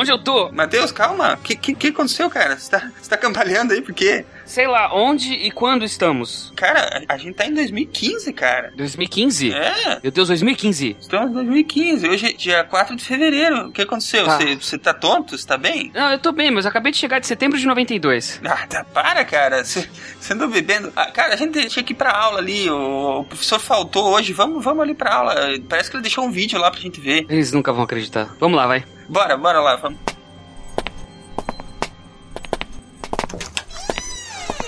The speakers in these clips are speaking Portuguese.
Onde eu tô? Matheus, calma. O que, que, que aconteceu, cara? Você tá, você tá cambaleando aí por quê? Sei lá, onde e quando estamos? Cara, a gente tá em 2015, cara. 2015? É. Meu Deus, 2015. Estamos em 2015. Hoje é dia 4 de fevereiro. O que aconteceu? Tá. Você você tá tonto? Você tá bem? Não, eu tô bem, mas eu acabei de chegar de setembro de 92. Ah, tá, para, cara. Você você andou bebendo. Ah, cara, a gente tinha que ir pra aula ali. O, o professor faltou hoje. Vamos, vamos ali pra aula. Parece que ele deixou um vídeo lá pra gente ver. Eles nunca vão acreditar. Vamos lá, vai. Bora, bora lá. Vamos.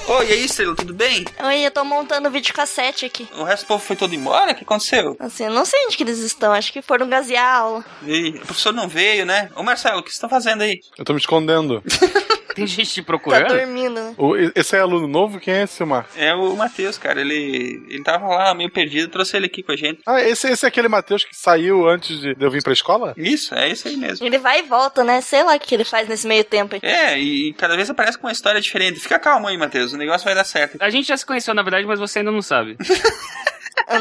Oi, e aí, Estrela, tudo bem? Oi, eu tô montando videocassete aqui. O resto do povo foi todo embora? O que aconteceu? Assim, eu não sei onde que eles estão. Acho que foram gasear a aula. E o professor não veio, né? Ô, Marcelo, o que vocês estão fazendo aí? Eu tô me escondendo. Tem gente te Tá procurando? dormindo, né? O- esse é aluno novo? Quem é esse, Silmar? É o Matheus, cara. Ele, ele tava lá meio perdido, trouxe ele aqui com a gente. Ah, esse, esse é aquele Matheus que saiu antes de eu vir pra escola? Isso, é isso aí mesmo. Ele vai e volta, né? Sei lá o que ele faz nesse meio tempo aí. É, e cada vez aparece com uma história diferente. Fica calmo aí, Matheus. O negócio vai dar certo. A gente já se conheceu, na verdade, mas você ainda não sabe.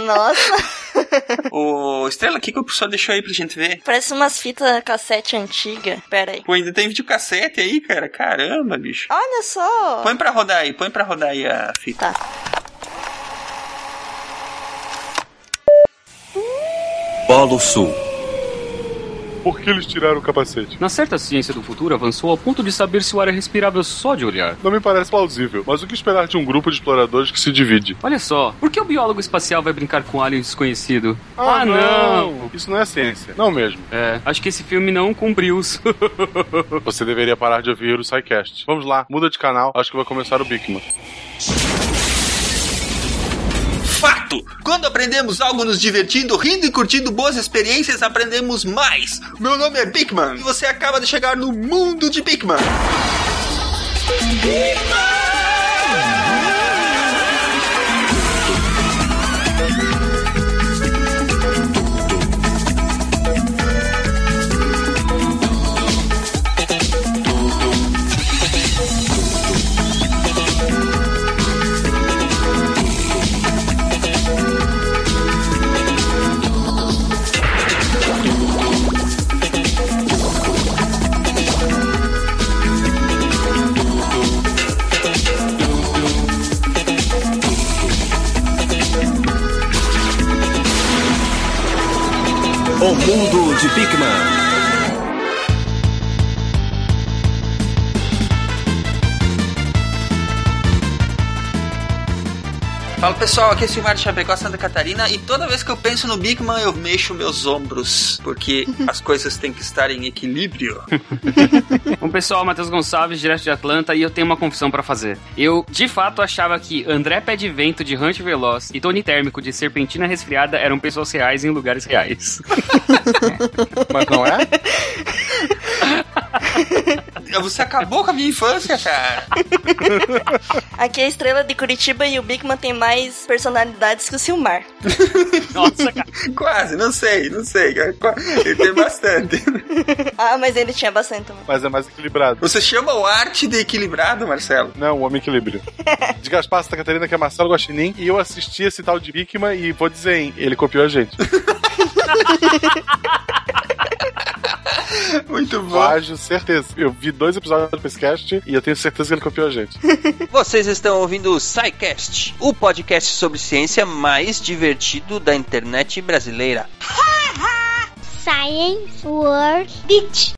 Nossa, Ô, Estrela, o que, que o professor deixou aí pra gente ver? parece umas fitas cassete antiga. Pera aí. Pô, ainda tem videocassete aí, cara. Caramba, bicho. Olha só. Põe pra rodar aí, põe pra rodar aí a fita. Tá. Polo Sul. Por que eles tiraram o capacete? Na certa ciência do futuro avançou ao ponto de saber se o ar é respirável só de olhar. Não me parece plausível, mas o que esperar de um grupo de exploradores que se divide? Olha só, por que o biólogo espacial vai brincar com alien desconhecido? Isso não é ciência. Não mesmo. É, acho que esse filme não cumpriu os. Você deveria parar de ouvir o SciCast. Vamos lá, muda de canal, acho que vai começar o Bigman. Quando aprendemos algo nos divertindo, rindo e curtindo boas experiências, aprendemos mais. Meu nome é Bigman e você acaba de chegar no mundo de Bigman. O mundo de Bigman. Fala pessoal, aqui é o Silmar de Chapecó, Santa Catarina, e toda vez que eu penso no Bigman eu mexo meus ombros, porque as coisas têm que estar em equilíbrio. Bom, pessoal, Matheus Gonçalves, direto de Atlanta, e eu tenho uma confissão pra fazer. Eu, de fato, achava que André Pé de Vento, de Hunt Veloz, e Tony Térmico, de Serpentina Resfriada, eram pessoas reais em lugares reais. Mas não é? Você acabou com a minha infância, cara. Aqui é a estrela de Curitiba e o Bigman tem mais personalidades que o Silmar. Nossa, cara. Quase, não sei, não sei. Ele tem bastante. Ah, mas ele tinha bastante também. Mas é mais equilibrado. Você chama o arte de equilibrado, Marcelo? Não, o homem equilíbrio. De Gaspar Santa Catarina, que é Marcelo Guaxinim, e eu assisti esse tal de Bigman e vou dizer, hein, ele copiou a gente. Muito bom. Plágio, certeza. Eu vi dois episódios do podcast e eu tenho certeza que ele copiou a gente. Vocês estão ouvindo o SciCast, o podcast sobre ciência mais divertido da internet brasileira. Science World Beach.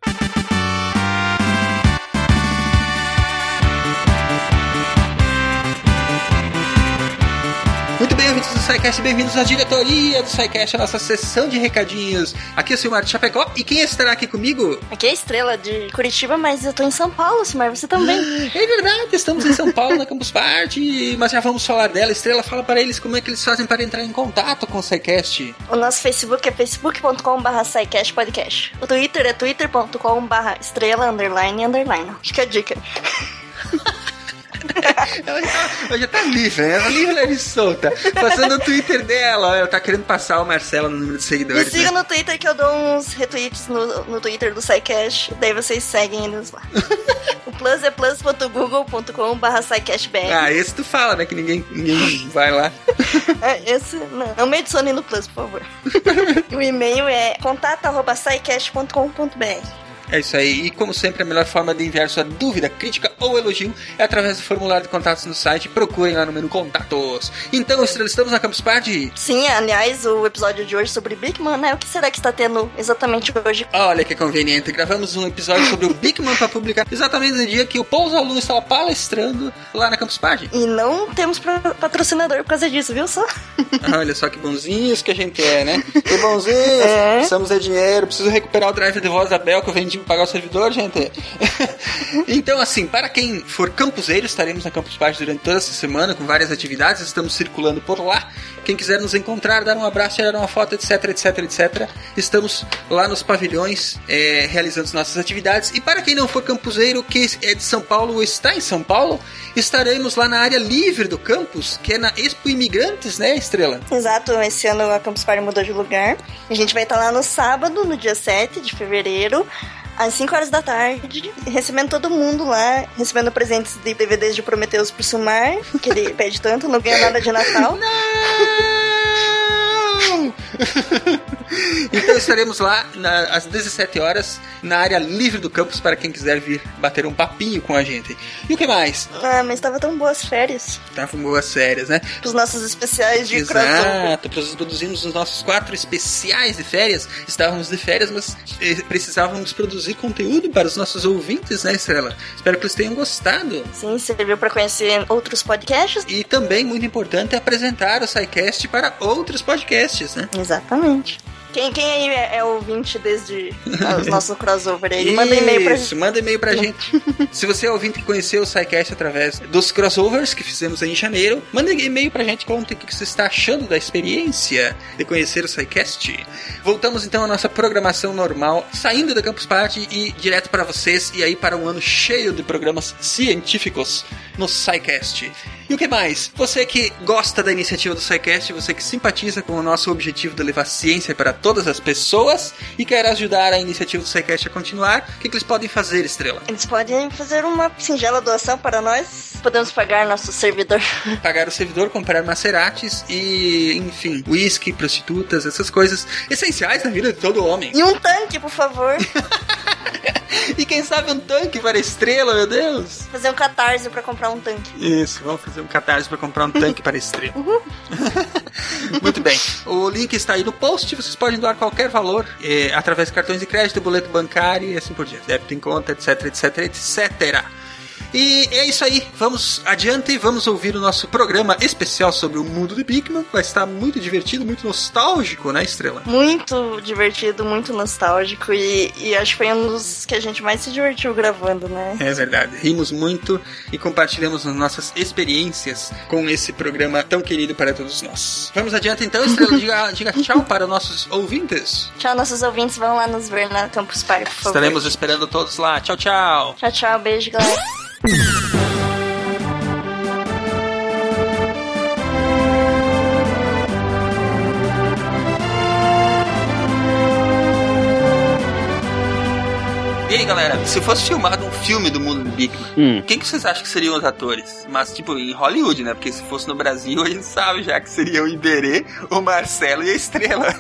Ouvintes do SciCast, bem-vindos à diretoria do SciCast, a nossa sessão de recadinhos. Aqui é o Silmar de Chapecó, e quem estará aqui comigo? Aqui é a estrela de Curitiba, mas eu tô em São Paulo, Silmar, você também. É verdade, estamos em São Paulo, na Campus Party, mas já vamos falar dela. Estrela, fala para eles como é que eles fazem para entrar em contato com o SciCast. O nosso Facebook é facebook.com.br podcast. O Twitter é twitter.com.br estrela underline underline. Fica a dica. ela já tá, já tá livre, né? Ela livre, leve e solta. Passando o Twitter dela, ó, ela tá querendo passar o Marcelo no número de Me seguidores. siga né? no Twitter que eu dou uns retweets no, no Twitter do SciCash, daí vocês seguem eles lá. o plus é plus.google.com barra SciCashBR. Ah, esse tu fala, né? Que ninguém, ninguém vai lá. É, esse, não, não me adicione no plus, por favor. o e-mail é contato.scicast.com.br É isso aí. E como sempre, a melhor forma de enviar sua dúvida, crítica ou elogio é através do formulário de contatos no site. Procurem lá no menu Contatos. Então, Estrela, estamos na Campus Party? Sim, aliás, o episódio de hoje sobre Big Man, né? O que será que está tendo exatamente hoje? Olha que conveniente. Gravamos um episódio sobre o Big Man para publicar exatamente no dia que o Pouso Aluno estava palestrando lá na Campus Party. E não temos patrocinador por causa disso, viu só? Olha só que bonzinhos que a gente é, né? Que bonzinhos! É. Precisamos de dinheiro, preciso recuperar o drive de voz da Bel que eu vendi pagar o servidor, gente. então, assim, para quem for campuseiro, estaremos na Campus Party durante toda essa semana com várias atividades, estamos circulando por lá. Quem quiser nos encontrar, dar um abraço, tirar uma foto, etc, etc, etc. Estamos lá nos pavilhões é, realizando as nossas atividades. E para quem não for campuseiro, que é de São Paulo ou está em São Paulo, estaremos lá na área livre do campus, que é na Expo Imigrantes, né, Estrela? Exato, esse ano a Campus Party mudou de lugar. A gente vai estar lá no sábado, no dia 7 de fevereiro, às 5 horas da tarde, recebendo todo mundo lá, recebendo presentes de DVDs de Prometheus pro Sumar, que ele pede tanto, não ganha nada de Natal. Não! então estaremos lá na- às 17 horas na área livre do campus para quem quiser vir bater um papinho com a gente. E o que mais? Ah, mas tava tão boas férias. Estavam boas férias, né? Os nossos especiais de. Exato, nós produzimos os nossos quatro especiais de férias. Estávamos de férias, mas eh, precisávamos produzir conteúdo para os nossos ouvintes, né, Estrela? Espero que eles tenham gostado. Sim, serviu pra conhecer outros podcasts. E também, muito importante, é apresentar o SciCast para outros podcasts, né? Exatamente. Quem, quem aí é, é ouvinte desde os nossos crossover aí? Manda e-mail pra Isso, gente. manda e-mail pra gente. Se você é ouvinte que conheceu o SciCast através dos crossovers que fizemos em janeiro, manda e-mail pra gente, conta o que você está achando da experiência de conhecer o SciCast. Voltamos então à nossa programação normal, saindo da Campus Party e direto para vocês, e aí para um ano cheio de programas científicos no SciCast. E o que mais? Você que gosta da iniciativa do SciCast, você que simpatiza com o nosso objetivo de levar ciência para todas as pessoas e quer ajudar a iniciativa do SciCast a continuar, o que, que eles podem fazer, Estrela? Eles podem fazer uma singela doação para nós. Podemos pagar nosso servidor. Pagar o servidor, comprar macerates e, enfim, whisky, prostitutas, essas coisas essenciais na vida de todo homem. E um tanque, por favor. E quem sabe um tanque para Estrela, meu Deus! Fazer um catarse pra comprar um tanque. Isso, vamos fazer um catarse para comprar um tanque para Estrela. Muito bem. O link está aí no post. Vocês podem doar qualquer valor eh, através de cartões de crédito, boleto bancário e assim por diante. Débito em conta, etc, etc, etc. E é isso aí. Vamos adiante e vamos ouvir o nosso programa especial sobre o mundo de Bigman. Vai estar muito divertido, muito nostálgico, né, Estrela? Muito divertido, muito nostálgico. E, e acho que foi um dos que a gente mais se divertiu gravando, né? É verdade. Rimos muito e compartilhamos as nossas experiências com esse programa tão querido para todos nós. Vamos adiante então, Estrela. diga, diga tchau para os nossos ouvintes. Tchau, nossos ouvintes. Vão lá nos ver na Campus Party, por favor. Estaremos esperando todos lá. Tchau, tchau. Tchau, tchau. Beijo, galera. Thank you. Aí, galera, se fosse filmado um filme do mundo do Bigman, Hum. quem que vocês acham que seriam os atores? Mas, tipo, em Hollywood, né? Porque se fosse no Brasil, a gente sabe já que seriam o Iberê, o Marcelo e a Estrela.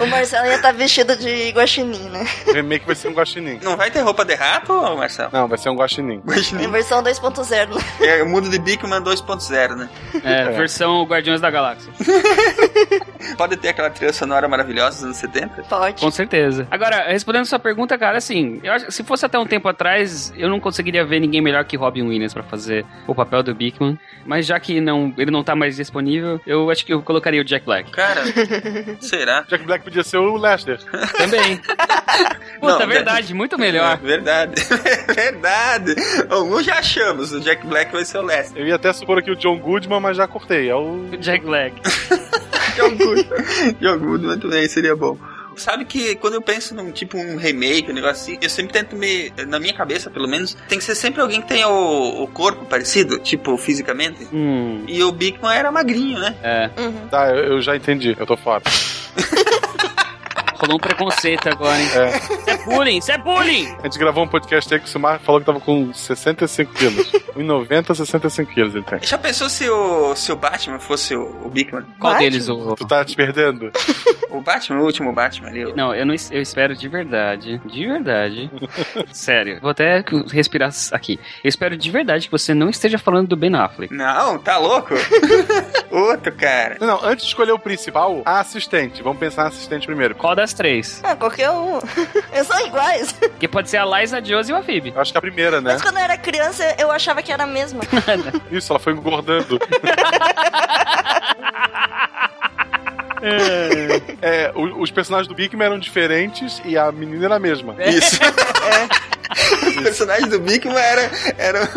O Marcelo ia estar vestido de guaxinim, né? O remake vai ser um guaxinim. Não vai ter roupa de rato, Marcelo? Não, vai ser um guaxinim. Em versão 2.0, né? É o mundo de Bigman 2.0, né? É, versão Guardiões da Galáxia. Pode ter aquela trilha sonora maravilhosa dos anos 70? Pode. Com certeza. Agora, respondendo sua pergunta, cara, assim, eu acho que se fosse até um tempo atrás, eu não conseguiria ver ninguém melhor que Robin Williams pra fazer o papel do Bigman. Mas já que não, ele não tá mais disponível, eu acho que eu colocaria o Jack Black. Cara, será? Jack Black podia ser o Lester. Também. Puta, Não, verdade, muito melhor. Verdade. Verdade. Um já achamos, o Jack Black vai ser o Lester. Eu ia até supor aqui o John Goodman, mas já cortei. É o. Jack Black. John Good. John Good, muito bem, seria bom. Sabe que quando eu penso num tipo um remake, um negócio assim, eu sempre tento me. Na minha cabeça, pelo menos, tem que ser sempre alguém que tenha o, o corpo parecido, tipo, fisicamente. Hum, E o Bigman era magrinho, né? é. Uhum. Tá, eu, eu já entendi. Eu tô fora. Rolou um preconceito agora, hein? É. Isso é bullying, isso é bullying! A gente gravou um podcast aí que o Silmar falou que tava com 65 quilos. 1,90, 65 quilos ele tem. Já pensou se o, se o Batman fosse o, o Bigman? Qual Batman? deles o. Tu tá te perdendo? O Batman, o último Batman ali. o- Não, eu não eu espero de verdade, de verdade. Sério, vou até respirar aqui. Eu espero de verdade que você não esteja falando do Ben Affleck. Não, tá louco? Outro cara. Não, não, antes de escolher o principal, a assistente. Vamos pensar na assistente primeiro. Qual das três? Ah, qualquer um. Eles são iguais. Porque pode ser a Liza, a Josie ou a Phoebe. Eu acho que a primeira, né? Mas quando eu era criança, eu achava que era a mesma. Isso, ela foi engordando. É, o- os personagens do Bigman eram diferentes e a menina era a mesma. Isso. Os personagens do Bigman eram, eram,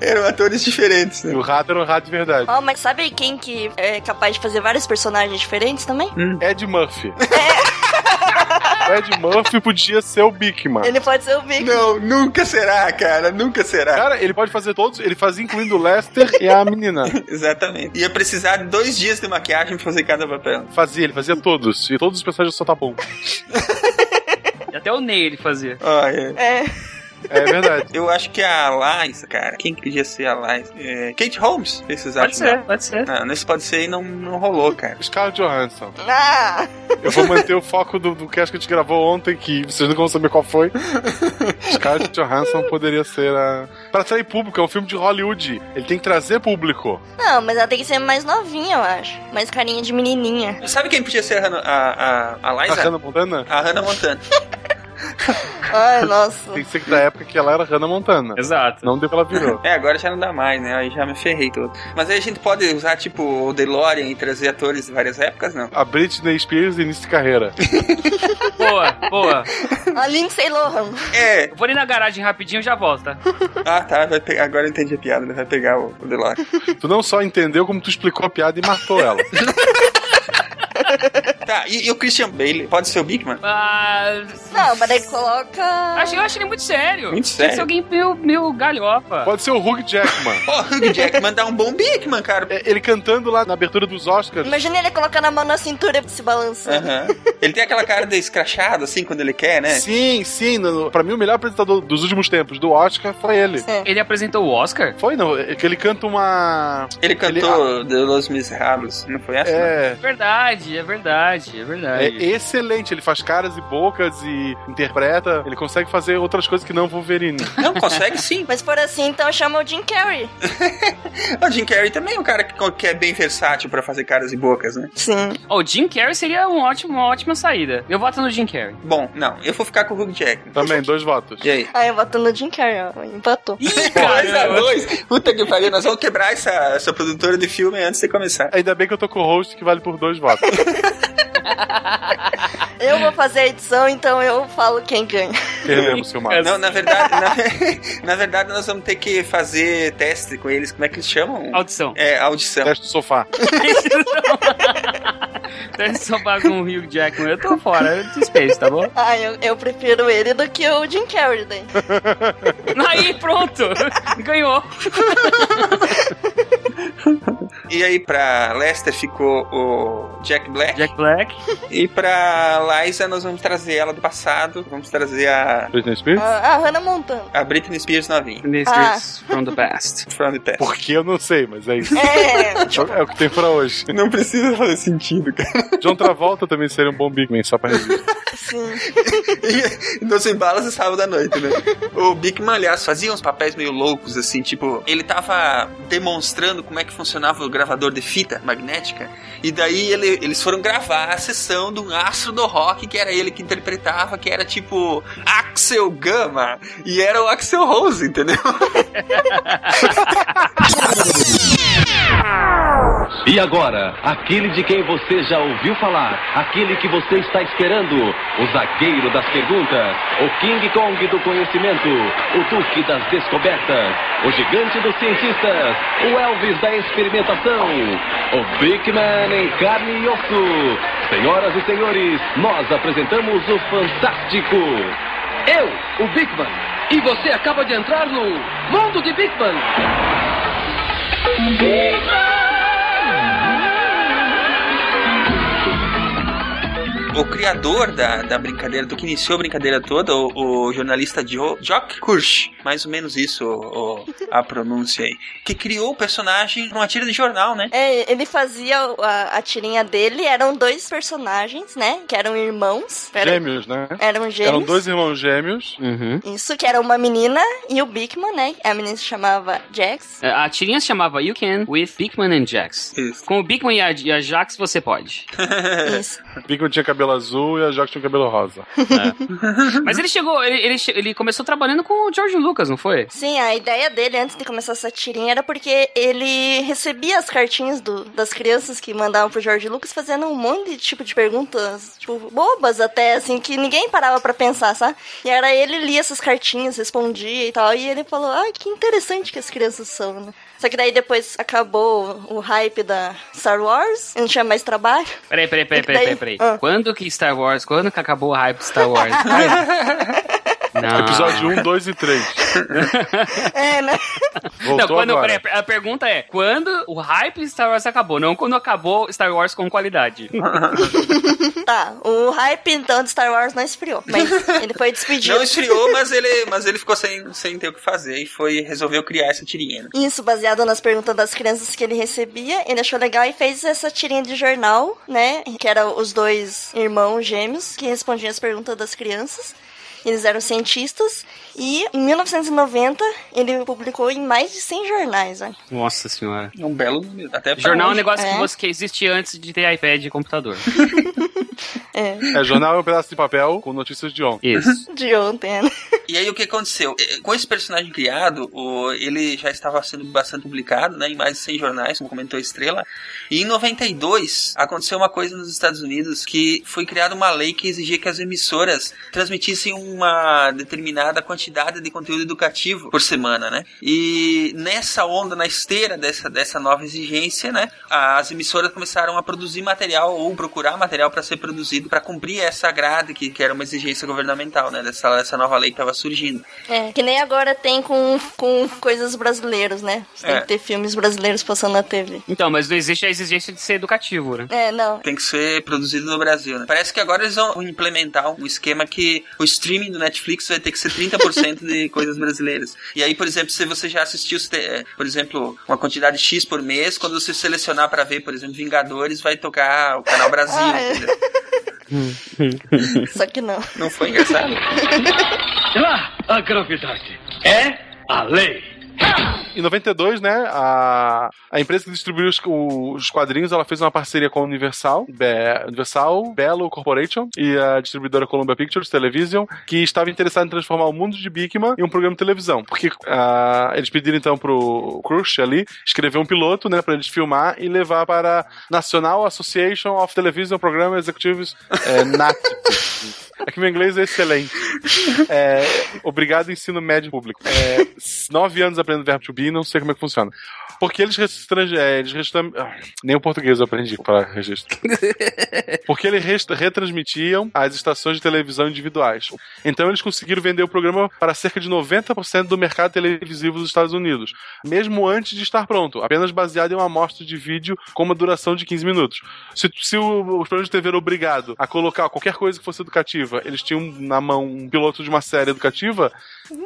eram atores diferentes, E né? o rato era um rato de verdade. Ó, mas sabe quem que é capaz de fazer vários personagens diferentes também? Ed Murphy. O Ed Murphy podia ser o Bigman. Ele pode ser o Big. Não, nunca será, cara. Nunca será. Cara, ele pode fazer todos, ele fazia incluindo o Lester e a menina. Exatamente. Ia precisar de dois dias de maquiagem pra fazer cada papel. Fazia, ele fazia todos. E todos os personagens só tá bom. E até o Ney ele fazia. Ah, é. É. É verdade. Eu acho que a Liza, cara. Quem que podia ser a Liza? É, Kate Holmes. Vocês Pode ser, pode ser. Não, nesse pode ser e não, não rolou, cara. Scarlett Johansson. Ah! Eu vou manter o foco do, do cast que a gente gravou ontem, que vocês não vão saber qual foi. Scarlett Johansson poderia ser a. Pra atrair público, é um filme de Hollywood. Ele tem que trazer público. Não, mas ela tem que ser mais novinha, eu acho. Mais carinha de menininha. Sabe quem podia ser a, Hannah- a, a, a A Liza? Hannah Montana? A Hannah Montana. Ai, nossa. Tem que ser da época que ela era Hannah Montana. Exato. Não deu que ela virou. É, agora já não dá mais, né? Aí já me ferrei todo. Mas aí a gente pode usar, tipo, o DeLorean e trazer atores de várias épocas, não? A Britney Spears, início de carreira. Boa, boa. A Lindsay Lohan. É. Eu vou ali na garagem rapidinho e já volto, tá? Ah, tá. Vai pegar. Agora eu entendi a piada, né? Vai pegar o, o DeLorean. Tu não só entendeu, como tu explicou a piada e matou ela. tá, e, e o Christian Bale? Pode ser o Bigman? Ah, Não, mas daí coloca. acho, eu acho ele muito sério. Muito sério? ser alguém meio, meio galhofa. Pode ser o Hugh Jackman. Ó, Hugh Jackman dá um bom Bigman, cara. É, Ele cantando lá na abertura dos Oscars. Imagina ele colocando a mão na cintura se balançando. Aham. Ele tem aquela cara de escrachado, assim, quando ele quer, né? Sim, sim. No, no- pra mim, o melhor apresentador dos últimos tempos do Oscar foi ele. É. Ele apresentou o Oscar? Foi, não. É que ele canta uma. Ele cantou De Los Miserables, não foi essa? não? É. Verdade, é verdade, é É verdade. excelente, ele faz caras e bocas e interpreta. Ele consegue fazer outras coisas que não Wolverine. Não, consegue sim. Mas por assim, então chama o Jim Carrey. O Jim Carrey também é um cara que, que é bem versátil pra fazer caras e bocas, né? Sim. O Jim Carrey seria um ótimo, uma ótima saída. Eu voto no Jim Carrey. Bom, não, eu vou ficar com o Hugh Jackman. Também, dois votos. E aí? Ah, eu voto no Jim Carrey, ó. Empatou. Ih, dois a dois. Puta que pariu, nós vamos quebrar essa, essa produtora de filme antes de começar. Ainda bem que eu tô com o host que vale por dois votos. Eu vou fazer a edição, então eu falo quem ganha. Perdemos, Silmar. Não, na verdade, na, na verdade, nós vamos ter que fazer teste com eles. Como é que eles chamam? Audição. É, audição. Teste do sofá. Deve sobar com o Hugh Jackman. Eu tô fora, eu despejo, tá bom? Ah, eu, eu prefiro ele do que o Jim Carrey, daí. Aí, pronto! Ganhou! E aí, pra Lester ficou o Jack Black. Jack Black. E pra Liza, nós vamos trazer ela do passado. Vamos trazer a, Britney Spears? Ah, a Hannah Montana. a Britney Spears novinha. This Ah. is from the past. From the past. Por que eu não sei, mas é isso. É, É o que tem pra hoje. Não precisa fazer sentido, cara. John Travolta também seria um bom Big Man, só pra registrar. sim. E nos embalas e sábado à noite, né? O Bigman, aliás, fazia uns papéis meio loucos, assim, tipo, ele tava demonstrando como é que funcionava o gravador de fita magnética, e daí ele- eles foram gravar a sessão um astro do rock, que era ele que interpretava, que era tipo Axel Gama, e era o Axel Rose, entendeu? E agora, aquele de quem você já ouviu falar, aquele que você está esperando, o zagueiro das perguntas, o King Kong do conhecimento, o Duque das descobertas, o gigante dos cientistas, o Elvis da experimentação, o Big Man em carne e osso, Senhoras e senhores, nós apresentamos o Fantástico. Eu, o Big Man. E você acaba de entrar no mundo de Big Man. Big O criador da, da brincadeira, do que iniciou a brincadeira toda, o, o jornalista Joe, Jock Kirsch, mais ou menos isso o, o- a pronúncia aí, que criou o personagem numa tira de jornal, né? É, ele fazia a, a tirinha dele, eram dois personagens, né? Que eram irmãos. Era- Gêmeos, né? Eram gêmeos. Eram dois irmãos gêmeos. Uhum. Isso, que era uma menina e o Bigman, né? A menina se chamava Jax. É, A tirinha se chamava You Can with Bigman and Jax. Isso. Com o Bigman e a, e a Jax você pode. Isso. Bigman tinha cabelo azul e a Jack tinha cabelo rosa. Mas ele chegou, ele, ele, ele começou trabalhando com o George Lucas, não foi? Sim, a ideia dele antes de começar essa tirinha era porque ele recebia as cartinhas do- das crianças que mandavam pro George Lucas fazendo um monte de tipo de perguntas, tipo, bobas até, assim, que ninguém parava pra pensar, sabe? E era ele lia essas cartinhas, respondia e tal, e ele falou, ai, que interessante que as crianças são, né? Só que daí depois acabou o hype da Star Wars, não tinha mais trabalho. Peraí, peraí, peraí, peraí, daí- peraí. peraí. Ah. Quando que Star Wars, quando que acabou o hype de Star Wars? Não. Episódio 1, 2 e 3. É, né? Voltou Não, quando, agora. peraí, a pergunta é, quando o hype de Star Wars acabou, não quando acabou Star Wars com qualidade. Tá, o hype então de Star Wars não esfriou, mas ele foi despedido. Não esfriou, mas ele, mas ele ficou sem, sem ter o que fazer e foi resolveu criar essa tirinha. né? Isso, baseado nas perguntas das crianças que ele recebia, ele achou legal e fez essa tirinha de jornal, né? Que eram os dois irmãos gêmeos que respondiam as perguntas das crianças. Eles eram cientistas e em 1990 ele publicou em mais de 100 jornais, olha. Nossa senhora. É um belo número. Até Jornal é um hoje. negócio É. que, você, que existia antes de ter iPad e computador. É, jornal é um pedaço de papel com notícias de ontem. Isso. De ontem, né? E aí o que aconteceu? Eh, Com esse personagem criado, ele já estava sendo bastante publicado, né, em mais de 100 jornais, como comentou a Estrela. E em 92 aconteceu uma coisa nos Estados Unidos que foi criada uma lei que exigia que as emissoras transmitissem uma determinada quantidade de conteúdo educativo por semana, né? E nessa onda, na esteira dessa, dessa nova exigência, né, as emissoras começaram a produzir material ou procurar material para ser produzido para cumprir essa grade que, que era uma exigência governamental, né, dessa, dessa nova lei que estava surgindo. É, que nem agora tem com, com coisas brasileiras, né? Você tem É. que ter filmes brasileiros passando na TV. Então, mas não existe a exigência de ser educativo, né? É, não. Tem que ser produzido no Brasil, né? Parece que agora eles vão implementar um esquema que o streaming do Netflix vai ter que ser 30% de coisas brasileiras. E aí, por exemplo, se você já assistiu, é, por exemplo, uma quantidade X por mês, quando você selecionar para ver, por exemplo, Vingadores, vai tocar o canal Brasil, Ah, é. entendeu? Só que não. Não foi engraçado? Ah, a gravidade é a lei. Em 92, né, a, a empresa que distribuiu os, os quadrinhos, ela fez uma parceria com a Universal, Be- Universal, Belo Corporation e a distribuidora Columbia Pictures Television, que estava interessada em transformar o mundo de Bigman em um programa de televisão. Porque ah, eles pediram então pro Crush ali escrever um piloto, né, para eles filmar e levar para National Association of Television Program Executives, é, NAT. Aqui meu inglês é excelente. É, obrigado, ensino médio público. É, nove anos aprendendo verbo to be, não sei como é que funciona. Porque eles restran- é, ah, Nem o português eu aprendi para registro. Porque eles retransmitiam as estações de televisão individuais. Então eles conseguiram vender o programa para cerca de 90% do mercado televisivo dos Estados Unidos, mesmo antes de estar pronto, apenas baseado em uma amostra de vídeo com uma duração de 15 minutos. Se, se o, os programas de TV eram obrigados a colocar qualquer coisa que fosse educativa, eles tinham na mão um piloto de uma série educativa,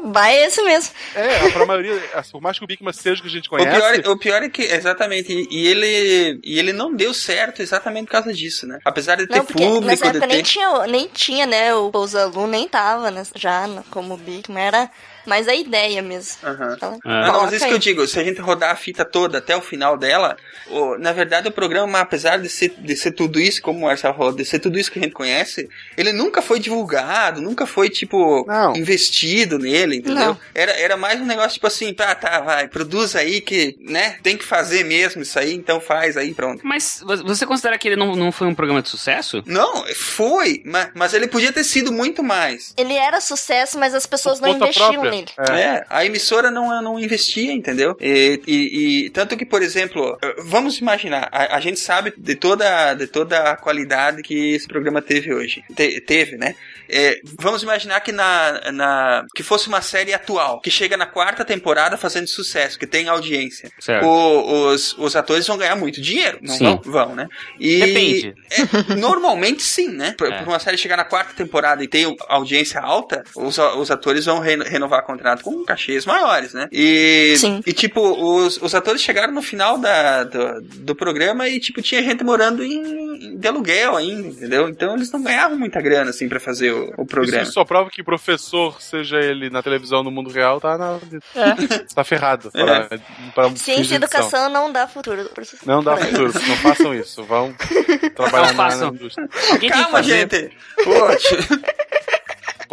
Vai esse mesmo. é, para a maioria, por mais que o Bigman seja o que a gente O pior, conhece, o pior é que, exatamente, e ele, e ele não deu certo exatamente por causa disso, né? Apesar de ter Não, porque público, nessa de época ter... nem tinha, nem tinha, né? O Pousalu nem tava né, já como Bigman, era mais a ideia mesmo. Aham. Então, Não, mas isso que aí. eu digo, se a gente rodar a fita toda até o final dela, o- na verdade o programa, apesar de ser, de ser tudo isso, como o Marcelo falou, de ser tudo isso que a gente conhece, ele nunca foi divulgado, nunca foi, tipo, Não. investido nele, entendeu? Não. Era, era mais um negócio, tipo assim, tá, tá, vai, produz aí que, né, tem que fazer mesmo isso aí, então faz aí, pronto. Mas vo- você considera que ele não, não foi um programa de sucesso? Não, foi, mas, mas ele podia ter sido muito mais. Ele era sucesso, mas as pessoas Por não conta investiam própria. É. É, a emissora não, não investia, entendeu? E, e- e tanto que, por exemplo, eh, vamos imaginar, a, a gente sabe de toda, de toda a qualidade que esse programa teve hoje. Te- teve, né? É, vamos imaginar que na, na que fosse uma série atual, que chega na quarta temporada fazendo sucesso, que tem audiência. Certo. O- os, os atores vão ganhar muito dinheiro, não Sim. vão? Vão, né? E Depende. é, normalmente sim, né? Por, É. por uma série chegar na quarta temporada e ter audiência alta, os, os atores vão reno- renovar contrato com cachês maiores, né? E, Sim. e tipo, os, os atores chegaram no final da, do, do programa e, tipo, tinha gente morando em, de aluguel ainda, entendeu? Então eles não ganhavam muita grana, assim, pra fazer o, o programa. Isso só prova que professor, seja ele na televisão no mundo real, tá, na... tá ferrado. Pra, pra fins de Ciência e educação não dá futuro. Não dá futuro, não façam isso. Vão trabalhar Não na, na indústria. Calma, gente! Poxa.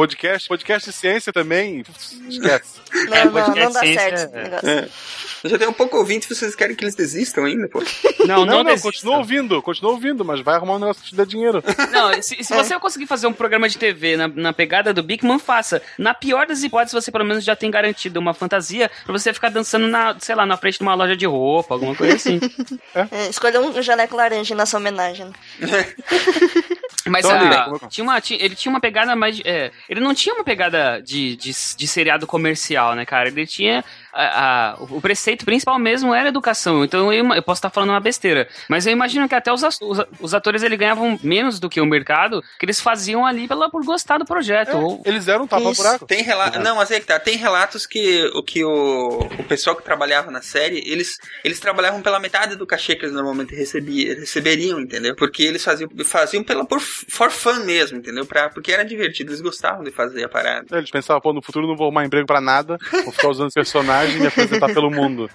Podcast, podcast de ciência também, esquece. Não, É, não, podcast não dá ciência, certo é. negócio. É. Eu já tenho um pouco ouvinte, vocês querem que eles desistam ainda, pô? Não, não, Não, não, continua ouvindo, continua ouvindo, mas vai arrumar um negócio que te dê dinheiro. Não, se, se você conseguir fazer um programa de TV na, na pegada do Bigman, faça. Na pior das hipóteses, você pelo menos já tem garantido uma fantasia pra você ficar dançando na, sei lá, na frente de uma loja de roupa, alguma coisa assim. É, escolha um janeco laranja na sua homenagem. né? Mas Então, Ali, como- tinha uma, tinha- ele tinha uma pegada mais. é, ele não tinha uma pegada de, de, de seriado comercial, né, cara? Ele tinha. A- a- o preceito principal mesmo era educação. Então eu, eu posso estar falando uma besteira. Mas eu imagino que até os, os, os atores ele ganhavam menos do que o mercado, que eles faziam ali pela, por gostar do projeto. Ou- Eles eram um Isso. tapa-buraco. Tem relatos. Não, mas é que tá. Tem relatos que o que o, o pessoal que trabalhava na série, eles, eles trabalhavam pela metade do cachê que eles normalmente recebia, receberiam, entendeu? Porque eles faziam, faziam pela, por for fun mesmo, entendeu? Pra, porque era divertido, eles gostavam de fazer a parada. Eles pensavam, pô, no futuro não vou arrumar emprego pra nada, vou ficar usando esse personagem e apresentar pelo mundo.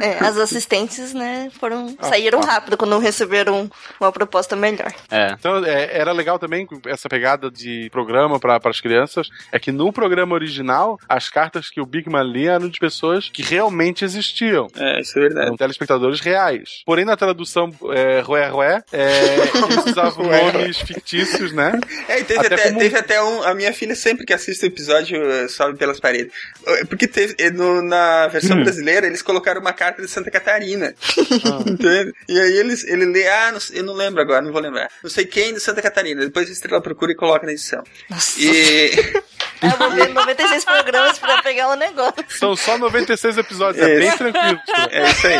É, as assistentes, né, foram. Ah, saíram ah. rápido quando receberam uma proposta melhor. É. Então, é, era legal também essa pegada de programa para as crianças. É que no programa original, as cartas que o Bigman lia eram de pessoas que realmente existiam. É, isso é verdade. Eram telespectadores reais. Porém, na tradução é, Rué Rué, é, eles usavam nomes fictícios, né? É, e teve Até até, como- teve até um. A minha filha sempre que assiste o episódio eh, sobe pelas paredes. Eh, Porque teve, eh, no- na versão Hum. brasileira eles colocaram uma carta de Santa Catarina. Ah. Entende? E aí eles, ele lê, ah, não eu não lembro agora, não vou lembrar. Não sei quem de Santa Catarina. Depois a estrela procura e coloca na edição. Nossa. E. Eu vou ver 96 programas pra pegar o negócio. São só 96 episódios, é Isso. bem tranquilo. É isso aí.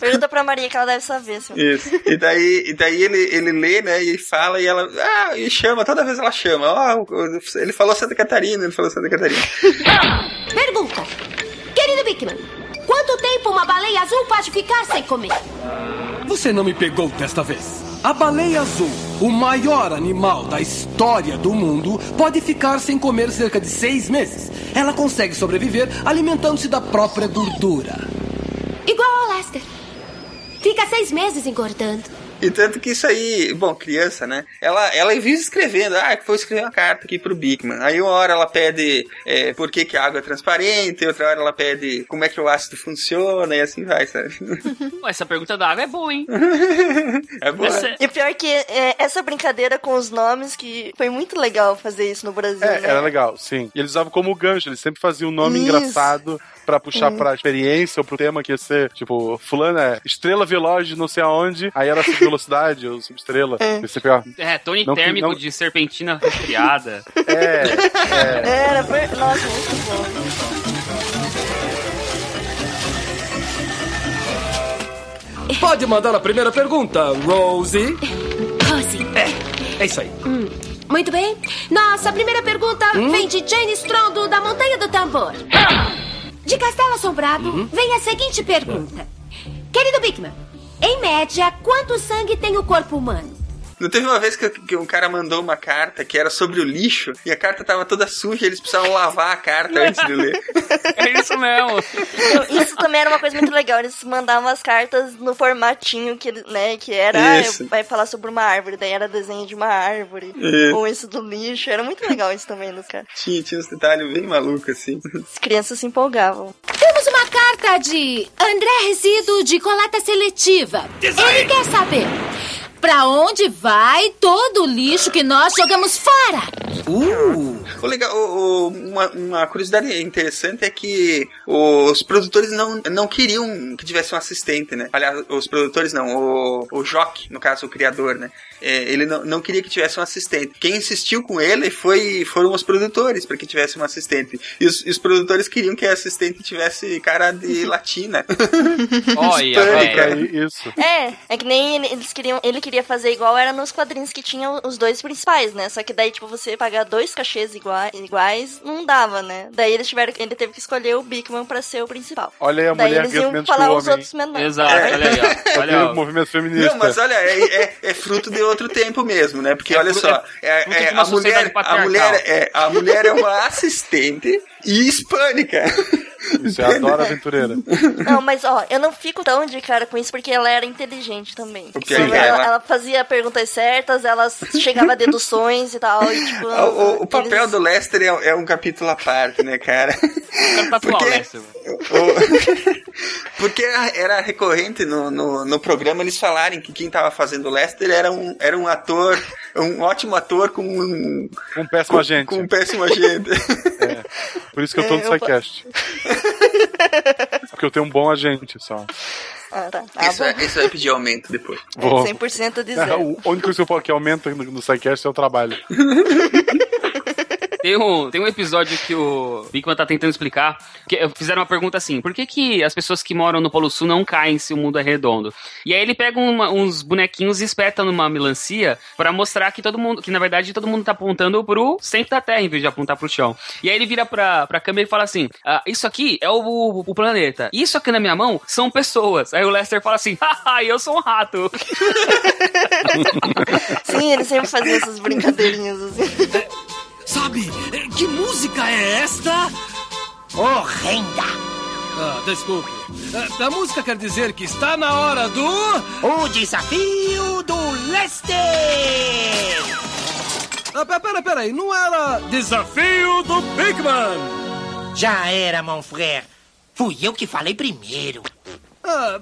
Pergunta pra Maria que ela deve saber. Assim. Isso. E daí, e daí ele, ele lê, né? E fala e ela. Ah, e chama, toda vez ela chama. Ó, o- ele falou Santa Catarina, ele falou Santa Catarina. Pergunta. Querido Bigman, quanto tempo uma baleia azul pode ficar sem comer? Você não me pegou desta vez. A baleia azul, o maior animal da história do mundo, pode ficar sem comer cerca de seis meses. Ela consegue sobreviver alimentando-se da própria gordura. Igual ao Lester. Fica seis meses engordando. E tanto que isso aí, bom, criança, né? Ela, ela vive escrevendo, ah, vou escrever uma carta aqui pro Bigman. Aí uma hora ela pede é, por que, que a água é transparente, outra hora ela pede como é que o ácido funciona, e assim vai, sabe? Essa pergunta da água é boa, hein? É bom. Essa-? E o pior que é, essa brincadeira com os nomes, que foi muito legal fazer isso no Brasil, É, né? era legal, sim. E eles usavam como gancho, eles sempre faziam um nome Isso. engraçado pra puxar pra experiência ou pro tema que ia ser, tipo, fulano é estrela veloz de não sei aonde, aí era velocidade ou subestrela. É. Você pegava, É, Tony Não que- térmico não- de serpentina resfriada. é, Era, foi... Nossa, muito bom. Pode mandar a primeira pergunta, Rosie. Rosie. É isso aí. Muito bem. Nossa primeira pergunta vem de Jane Strondo, da Montanha do Tambor. De Castelo Assombrado, vem a seguinte pergunta. Querido Bigman, em média, quanto sangue tem o corpo humano? Não teve uma vez que, que um cara mandou uma carta que era sobre o lixo e a carta tava toda suja e eles precisavam lavar a carta antes de ler. É isso mesmo. Isso também era uma coisa muito legal. Eles mandavam as cartas no formatinho que, né, que era, Isso. ah, vai falar sobre uma árvore, daí era desenho de uma árvore. É. Ou isso do lixo. Era muito legal isso também dos caras. Tinha, tinha uns detalhes bem malucos assim. As crianças se empolgavam. Temos uma carta de André Resíduo de coleta seletiva. Ele quer saber pra onde vai todo o lixo que nós jogamos fora? Uh! Legal, o- o- uma, uma curiosidade interessante é que os produtores não, não queriam que tivesse um assistente, né? Aliás, os produtores não, o, o Jock, no caso, o criador, né? É, ele não, não queria que tivesse um assistente. Quem insistiu com ele foi, foram os produtores para que tivesse um assistente. E os, e os produtores queriam que a assistente tivesse cara de latina. Olha. É isso. É, é que nem ele- eles queriam, ele queria fazer igual era nos quadrinhos que tinham os dois principais, né? Só que daí, tipo, você pagar dois cachês igua- iguais, não dava, né? Daí eles tiveram, ele teve que escolher o Bigman pra ser o principal. Olha aí a daí mulher eles iam falar os outros menores. Exato, olha aí, ó. Olha, o movimento feminista. Não, mas olha, é, é, é fruto de outro tempo mesmo, né? Porque É olha só, é é, é, a, mulher, a, mulher, é, a mulher é uma assistente e hispânica. Isso, eu adoro aventureira. Não, mas ó, eu não fico tão de cara com isso porque ela era inteligente também. O que Ela, ela, Ela- fazia perguntas certas, ela chegava a deduções e tal. E, tipo, O, o- o papel eles- do Lester é, é um capítulo à parte, né, cara? Tá Porque-? O- Porque era, era recorrente no, no, no programa eles falarem que quem tava fazendo o Lester era um, era um ator, um ótimo ator com um, Um péssimo agente. com um péssimo agente. Por isso que eu tô É, no eu- SciCast. Porque eu tenho um bom agente só. Ah, tá. Ah, Isso, é- isso vai pedir aumento depois. Vou. 100% de É, zero. o único coisa que eu falo que aumenta no, no SciCast é o trabalho. Tem um, tem um episódio que o Bigman tá tentando explicar. Que fizeram uma pergunta assim: por que, que as pessoas que moram no Polo Sul não caem se o mundo é redondo? E aí ele pega uma- uns bonequinhos e espeta numa melancia pra mostrar que todo mundo, que na verdade todo mundo tá apontando pro centro da Terra em vez de apontar pro chão. E aí ele vira pra, pra câmera e fala assim: ah, Isso aqui é o, o, o planeta. Isso aqui na minha mão são pessoas. Aí o Lester fala assim: Haha, eu sou um rato. Sim, ele sempre fazia essas brincadeirinhas assim. Sabe, eh, que música é esta? Horrenda! Ah, desculpe. Eh, A música quer dizer que está na hora do. O desafio do Lester! Ah, pe- pera, pera aí, não era Desafio do Bigman? Já era, mon frère. Fui eu que falei primeiro. Ah,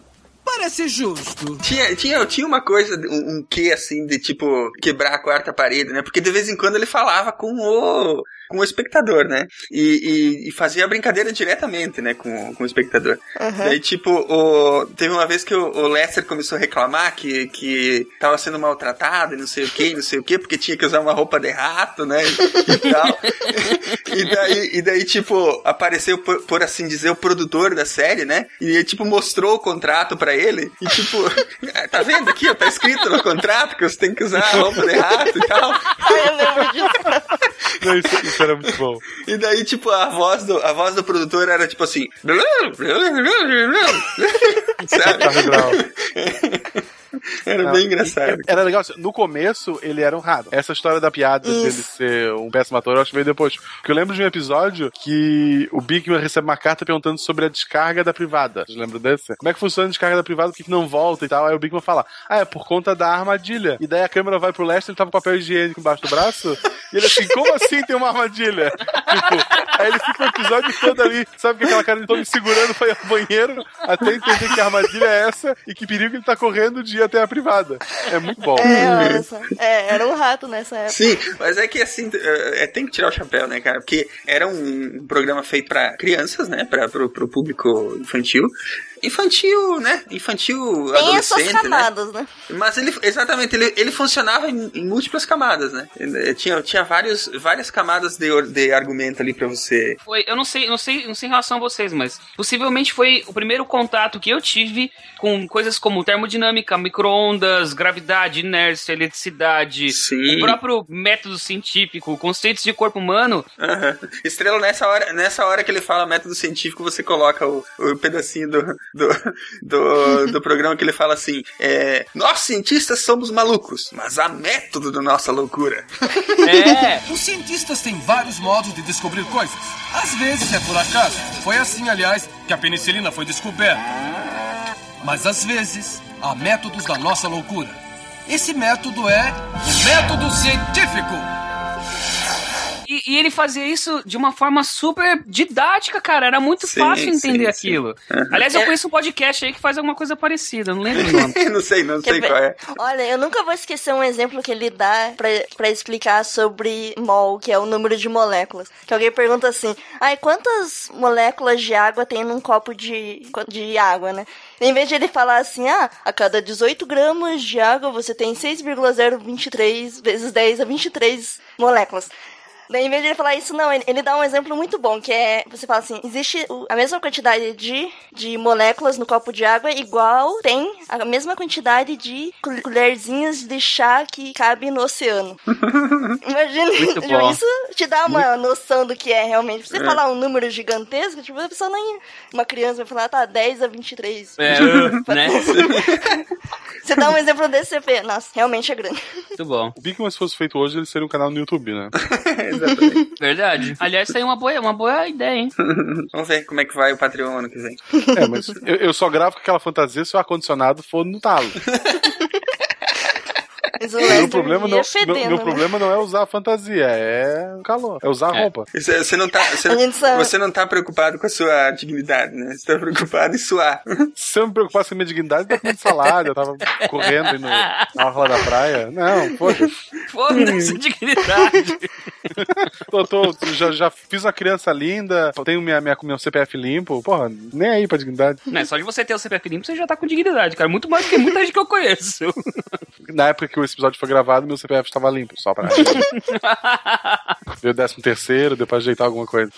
parece justo. Tinha, tinha, tinha uma coisa, um, um quê assim, de tipo, quebrar a quarta parede, né? Porque de vez em quando ele falava com o, com o espectador, né? E, e, e fazia a brincadeira diretamente, né? Com, com o espectador. Daí, tipo, o, teve uma vez que o, o Lester começou a reclamar que, que tava sendo maltratado e não sei o que, não sei o que, porque tinha que usar uma roupa de rato, né? E tal. e, daí, e daí, tipo, apareceu, por, por assim dizer, o produtor da série, né? E tipo, mostrou o contrato pra ele. E, tipo, tá vendo aqui, ó, tá escrito no contrato que você tem que usar a roupa de rato e tal. Ai, eu lembro disso. Não, isso, isso era muito bom. E daí, tipo, a voz do, a voz do produtor era tipo assim. Sabe? Era bem engraçado. Era legal, assim, no começo ele era rato. Essa história da piada dele ser um péssimo ator, eu acho que veio depois. Porque eu lembro de um episódio que o Bigman recebe uma carta perguntando sobre a descarga da privada. Vocês lembram desse? Como é que funciona a descarga da privada, por que que não volta e tal? Aí o Bigman fala, ah, é por conta da armadilha. E daí a câmera vai pro Lester, ele tava com papel higiênico embaixo do braço, e ele assim, como assim tem uma armadilha? tipo, aí ele fica o episódio todo ali, sabe que aquela cara de todo me segurando foi ao banheiro, até entender que a armadilha é essa e que perigo ele tá correndo de até a privada. É muito bom. É, olha só. É, era um rato nessa época. Sim, mas é que assim, é, tem que tirar o chapéu, né, cara? Porque era um programa feito pra crianças, né? Pra, pro, pro público infantil. Infantil, né? Infantil, Tem adolescente, né? camadas, né? Mas ele, exatamente, ele, ele funcionava em, em múltiplas camadas, né? Ele- tinha, tinha vários, várias camadas de, de argumento ali pra você. Foi, eu não sei, não sei, não sei em relação a vocês, mas possivelmente foi o primeiro contato que eu tive com coisas como termodinâmica, micro-ondas, gravidade, inércia, eletricidade, Sim. o próprio método científico, conceitos de corpo humano. Aham. Estrela, nessa hora, nessa hora que ele fala método científico, você coloca o, o pedacinho do, do, do, do programa que ele fala assim: é, Nós cientistas somos malucos, mas há método da nossa loucura. É, Os cientistas têm vários modos de descobrir coisas. Às vezes é por acaso. Foi assim, aliás, que a penicilina foi descoberta. Mas às vezes há métodos da nossa loucura. Esse método é o método científico. E, ele fazia isso de uma forma super didática, cara. Era muito Sim, fácil entender sim, sim. aquilo. Aliás, eu conheço um podcast aí que faz alguma coisa parecida, não lembro o nome. não sei, não Quer sei ver? qual é. Olha, eu nunca vou esquecer um exemplo que ele dá pra, pra explicar sobre mol, que é o número de moléculas. Que alguém pergunta assim, ai, quantas moléculas de água tem num copo de, de água, né? Em vez de ele falar assim, ah, a cada 18 gramas de água você tem 6,023 vezes 10 a 23 moléculas. Daí, em vez de ele falar isso, não, ele, ele dá um exemplo muito bom, que é, você fala assim, existe a mesma quantidade de, de moléculas no copo de água, igual tem a mesma quantidade de col- colherzinhas de chá que cabe no oceano. Imagina, Muito tipo, isso te dá uma noção do que é realmente. Você É. falar um número gigantesco, tipo, a pessoa nem... Uma criança vai falar, tá, 10 a 23. É, né? Você dá um exemplo desse, você vê, nossa, realmente é grande. Muito bom. O Bigman, se fosse feito hoje, ele seria um canal no YouTube, né? Verdade. Aliás, isso aí é uma boa, uma boa ideia, hein? Vamos ver como é que vai o Patreon ano que vem. É, mas eu, eu só gravo com aquela fantasia se o ar-condicionado for no talo. Mas o Meu problema, não, fedendo, meu, meu né? problema não é usar a fantasia, é o calor, é usar a É. roupa. Você, você não tá, você, você não tá preocupado com a sua dignidade, né? Você tá preocupado em suar. Se eu me preocupasse com a minha dignidade, eu tava comendo salada, eu tava correndo aí no, na orla da praia. Não, poxa, Foda-se dignidade. tô, tô, já, já fiz uma criança linda, tenho minha, minha, meu CPF limpo, porra, nem aí pra dignidade. Não, é só de você ter o CPF limpo, você já tá com dignidade, cara. Muito mais do que muita gente que eu conheço. Na época que o episódio foi gravado, meu CPF estava limpo, só pra. Deu décimo terceiro, deu pra ajeitar alguma coisa.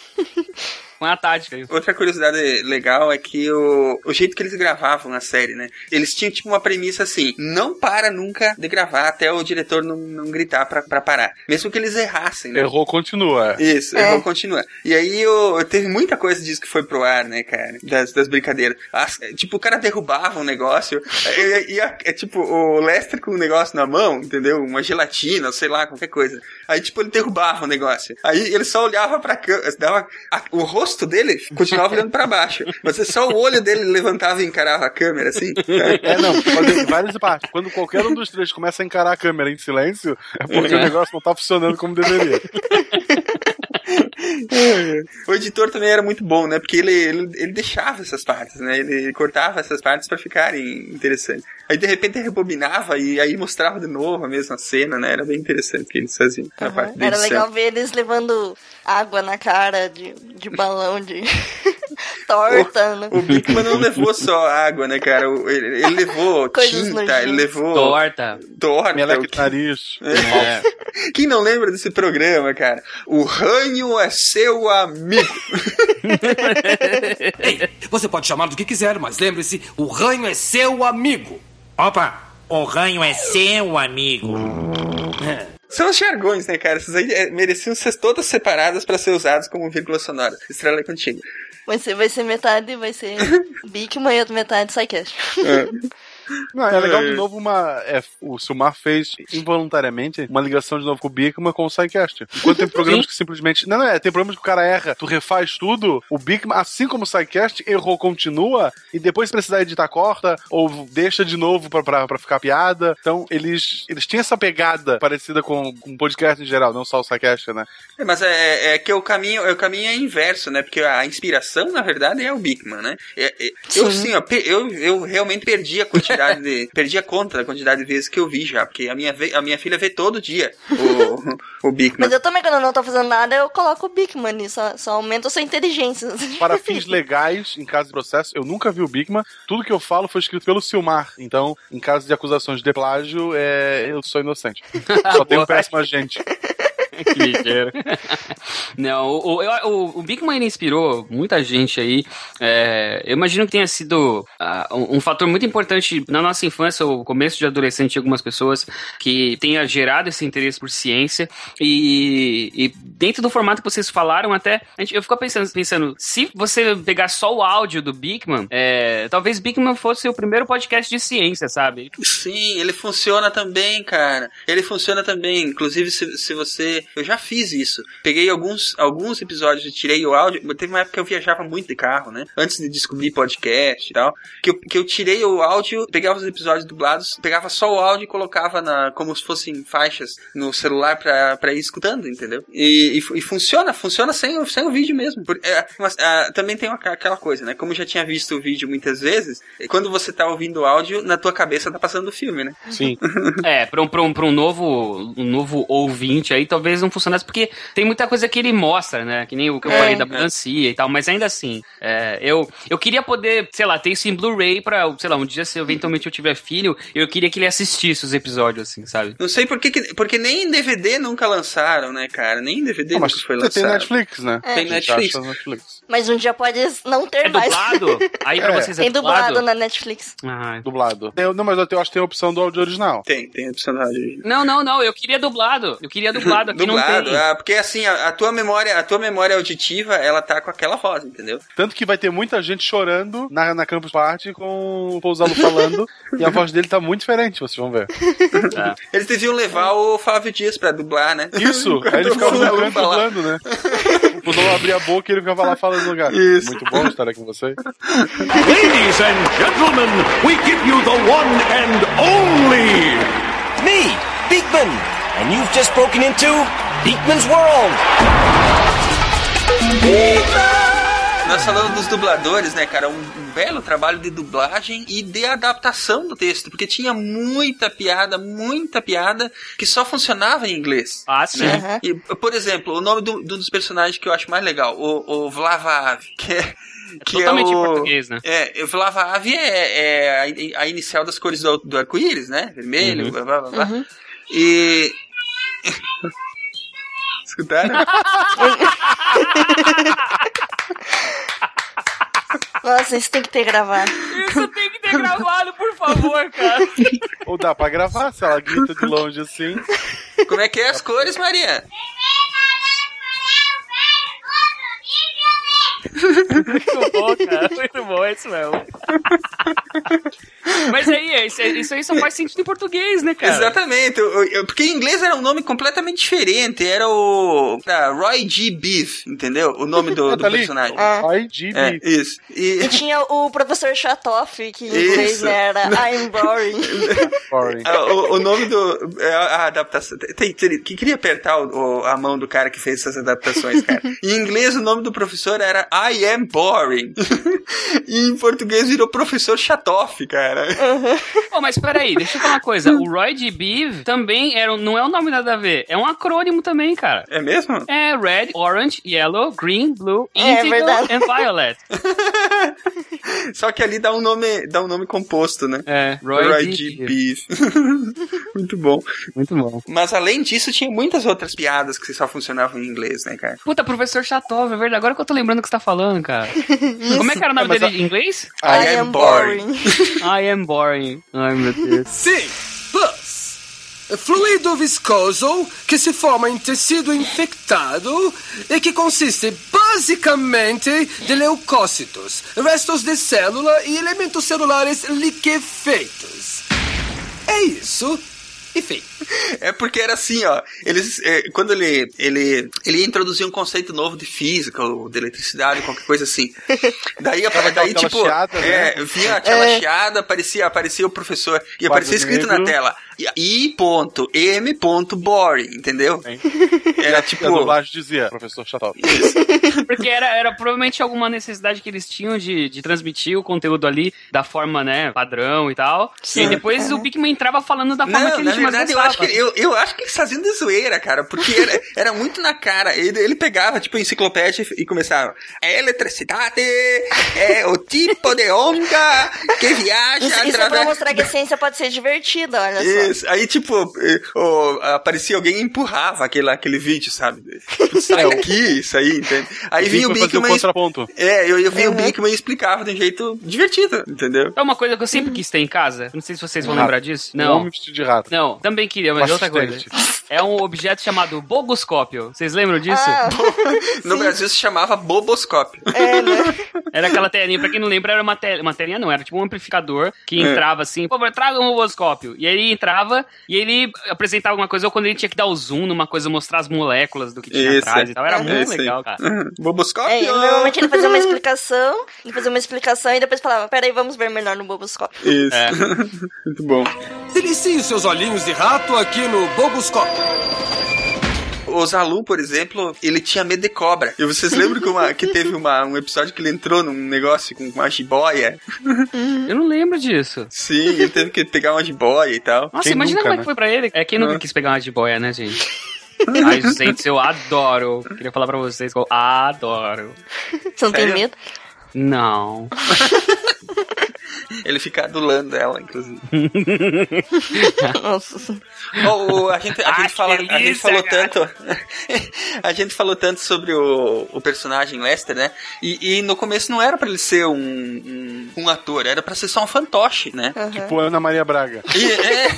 Uma tática aí. Outra curiosidade legal é que o, o jeito que eles gravavam a série, né? Eles tinham tipo uma premissa assim: não para nunca de gravar até o diretor não, não gritar pra, pra parar. Mesmo que eles errassem, né? Errou, continua. Isso, É. errou, continua. E aí eu, teve muita coisa disso que foi pro ar, né, cara? Das, das brincadeiras. As- tipo, o cara derrubava um negócio, e, e a- é tipo, o Lester com um negócio na mão, entendeu? Uma gelatina, sei lá, qualquer coisa. Aí, tipo, ele derrubava o negócio. Aí ele só olhava pra câmera, dava, a- o rosto dele continuava olhando pra baixo. Mas só o olho dele levantava e encarava a câmera, assim. É, não, várias partes. Quando qualquer um dos três começa a encarar a câmera em silêncio, é porque o negócio não tá funcionando como deveria. O editor também era muito bom, né? Porque ele, ele, ele deixava essas partes, né? Ele cortava essas partes pra ficarem interessantes. Aí de repente rebobinava e aí mostrava de novo a mesma cena, né? Era bem interessante o que eles faziam na Aham. parte da Era legal ver eles levando água na cara de, de balão de torta. né? O Bigman não levou só água, né, cara? O- Ele, ele levou Coisas tinta, nojentas. ele levou Torta. torta. O nariz. É. Quem não lembra desse programa, cara? O ranho é seu amigo. Ei, você pode chamar do que quiser, mas lembre-se, o ranho é seu amigo. Opa, o ranho é seu, amigo. São os jargões, né, cara? Essas aí é, mereciam ser todas separadas pra ser usadas como vírgula sonora. Estrela é contigo. Vai ser, vai ser metade, vai ser Bigman e outra metade Psycast. Não, é legal de novo uma. é, o Silmar fez involuntariamente uma ligação de novo com o Bigman com o SciCast. Enquanto tem programas que simplesmente. Não, não, é, tem programas que o cara erra, tu refaz tudo, o Bigman, assim como o SciCast, errou, continua, e depois se precisar editar, corta, ou deixa de novo pra, pra, pra ficar piada. Então, eles, eles tinham essa pegada parecida com, com o podcast em geral, não só o SciCast, né? É, mas é, é que o caminho, o caminho é inverso, né? Porque a inspiração, na verdade, é o Bigman, né? É- é- eu, sim, ó, pe- eu, eu realmente perdi a quantidade de. perdi a conta da quantidade de vezes que eu vi já. Porque a minha, ve- a minha filha vê todo dia o, o Bigman. Mas eu também, quando eu não tô fazendo nada, eu coloco o Bigman nisso, só, só aumenta a sua inteligência. Para fins legais, em caso de processo, eu nunca vi o Bigman. Tudo que eu falo foi escrito pelo Silmar. Então, em caso de acusações de plágio, é, eu sou inocente. Só tenho péssimo agente. que ligeiro. Não, o, o, o, Bigman ele inspirou muita gente aí. É, eu imagino que tenha sido ah, um, um fator muito importante na nossa infância, o começo de adolescente de algumas pessoas, que tenha gerado esse interesse por ciência. E, e dentro do formato que vocês falaram, até gente, eu fico pensando, pensando, se você pegar só o áudio do Bigman, é, talvez Bigman fosse o primeiro podcast de ciência, sabe? Sim, ele funciona também, cara. Ele funciona também. Inclusive, se, se você eu já fiz isso. Peguei alguns, alguns episódios e tirei o áudio. Teve uma época que eu viajava muito de carro, né? Antes de descobrir podcast e tal. Que eu, que eu tirei o áudio, pegava os episódios dublados, pegava só o áudio e colocava na, como se fossem faixas no celular pra, pra ir escutando, entendeu? E, e, e funciona, funciona sem, o- sem o vídeo mesmo. Por- é, mas, ah, também tem uma- aquela coisa, né? Como eu já tinha visto o vídeo muitas vezes, quando você tá ouvindo o áudio, na tua cabeça tá passando o filme, né? Sim. É, pra um, pra um, pra um novo, um novo ouvinte aí, talvez não funcionasse, porque tem muita coisa que ele mostra, né? Que nem o que eu É. falei da melancia e tal, mas ainda assim, é, eu, eu queria poder, sei lá, ter isso em Blu-ray pra, sei lá, um dia se eventualmente eu tiver filho, eu queria que ele assistisse os episódios, assim, sabe? Não sei por que, que- porque nem em DVD nunca lançaram, né, cara? Nem em DVD Não, mas nunca foi tem lançado. Netflix, né? Tem Netflix. Netflix. Mas um dia pode não ter É mais. dublado? Aí pra É. vocês é Tem dublado dublado? na Netflix. Ah, Dublado. Tem- não, mas eu acho que tem a opção do áudio original. Tem, tem a opção do áudio. Não, não, não, eu queria dublado. Eu queria dublado, aqui Dublado, não tem. ah, porque assim, a, a tua memória, a tua memória auditiva, ela tá com aquela voz, entendeu? Tanto que vai ter muita gente chorando na, na Campus Party com o Pousalo falando e a voz dele tá muito diferente, vocês vão ver. Eles deviam levar o Flávio Dias pra dublar, né? Isso, aí ele ficava dublando, né? O Pousalo abria a boca e ele ficava lá falando no lugar. Isso. Muito bom estar aqui com vocês. Ladies and gentlemen, we give you the one and only. Me, Beekman, and you've just broken into Beekman's World. Nós falamos dos dubladores, né, cara? Um, um belo trabalho de dublagem e de adaptação do texto, porque tinha muita piada, muita piada que só funcionava em inglês. Ah, sim. né? E, por exemplo, o nome do, do dos personagens que eu acho mais legal, o, o Vlavav, que é. Que totalmente é em o, português, né? É, o Vlavav é, é a, a inicial das cores do, do arco-íris, né? Vermelho, Uhum. blá, blá, blá, blá. E. Escutaram? Nossa, isso tem que ter gravado. Isso tem que ter gravado, por favor, cara. Ou dá pra gravar se ela grita de longe assim. Como é que é as cores, Maria? Muito bom, cara. Muito bom, é isso mesmo. Mas aí, isso, isso aí só faz sentido em português, né, cara? Exatamente, porque em inglês era um nome completamente diferente, era o era Roy G. Beef, entendeu? O nome do, do Tá ali? personagem. Roy G. É, Beef. isso. E, E tinha o professor Chatoff, que em inglês Isso. né, era I'm boring. Boring. ah, o, o nome do. é, A adaptação. Tem, tem- que queria apertar o- a mão do cara que fez essas adaptações, cara. Em inglês, o nome do professor era I am boring. e em português virou professor Chatoff, cara. Pô, mas peraí, deixa eu falar uma coisa. O Roy G. Beef também era, não é um nome nada a ver. É um acrônimo também, cara. É mesmo? É Red, Orange, Yellow, Green, Blue, É, Indigo verdade. and Violet. Só que ali dá um nome, dá um nome composto, né? É, Roy, Roy. Beef. Beef. Muito bom. Muito bom. Mas além disso, tinha muitas outras piadas que só funcionavam em inglês, né, cara? Puta, professor Chatov, é verdade. Agora que eu tô lembrando que você tá falando, cara. Como é que era o nome É, dele em inglês? I am boring. I am boring. Ai, meu Deus. Sim, pus. Fluido viscoso que se forma em tecido infectado e que consiste basicamente de leucócitos, restos de célula e elementos celulares liquefeitos. É isso. E fim. É porque era assim, ó. Eles, é, quando ele, ele, ele ia introduzir um conceito novo de física ou de eletricidade, qualquer coisa assim. Daí, Tava daí tipo, chiada, é, né? vinha aquela É. chiada, aparecia, aparecia o professor e Quadro aparecia escrito na negro. tela I ponto M ponto boring, entendeu? Era E a tipo, dublagem dizia, professor Chatov. Porque era, era provavelmente alguma necessidade que eles tinham de, de transmitir o conteúdo ali da forma, né, padrão e tal. Sim. E depois o Bigman entrava falando da forma Não, que a na mais verdade, eu acho, que, eu, eu acho que eles faziam de zoeira, cara, porque era, era muito na cara. Ele, ele pegava, tipo, a enciclopédia e começava. A eletricidade é o tipo de onda que viaja Isso, isso é pra através... mostrar que a ciência pode ser divertida, olha só. Isso, aí tipo, eh, o- aparecia alguém e empurrava aquele, aquele vídeo, sabe? Sai daqui, isso aí, entende? Aí vinha o contraponto. É, eu, eu vinha o Bigman e explicava de um jeito divertido, entendeu? É uma coisa que eu sempre quis ter em casa. Não sei se vocês vão Um rato. lembrar disso. Um Não. homem vestido de rato. Não, também queria, mas é outra coisa. É um objeto chamado bogoscópio. Vocês lembram disso? Ah, No Brasil se chamava boboscópio. é, né? Era aquela telinha, pra quem não lembra, era uma, tel uma telinha, não, era tipo um amplificador que É. entrava assim, por favor, traga um boboscópio. E aí ele entrava e ele apresentava alguma coisa, ou quando ele tinha que dar o zoom numa coisa, mostrar as moléculas do que tinha Isso, atrás e tal. Era É muito isso aí. legal, cara. Boboscópio? É, normalmente ele fazia uma explicação, ele fazia uma explicação e depois falava, peraí, vamos ver melhor no boboscópio. Isso. É. Muito bom. Delicie os seus olhinhos de rato aqui no Boboscópio. O Zalu, por exemplo, ele tinha medo de cobra. E vocês lembram que, uma- que teve uma- um episódio que ele entrou num negócio com uma jiboia? Eu não lembro disso. Sim, ele teve que pegar uma jiboia e tal. Nossa, Quem imagina nunca, como é né? que foi pra ele. É quem nunca Ah. quis pegar uma jiboia, né, gente? Ai, gente, eu adoro. Queria falar pra vocês que eu adoro. Você não tem Sério? medo? Não. Ele fica adulando ela, inclusive. Nossa. Ó, o- a gente, a gente, fala, a gente delícia, falou cara. tanto. a gente falou tanto sobre o, o personagem Lester, né? E, e no começo não era pra ele ser um, um, um ator, era pra ser só um fantoche, né? Tipo Ana Maria Braga. E, é,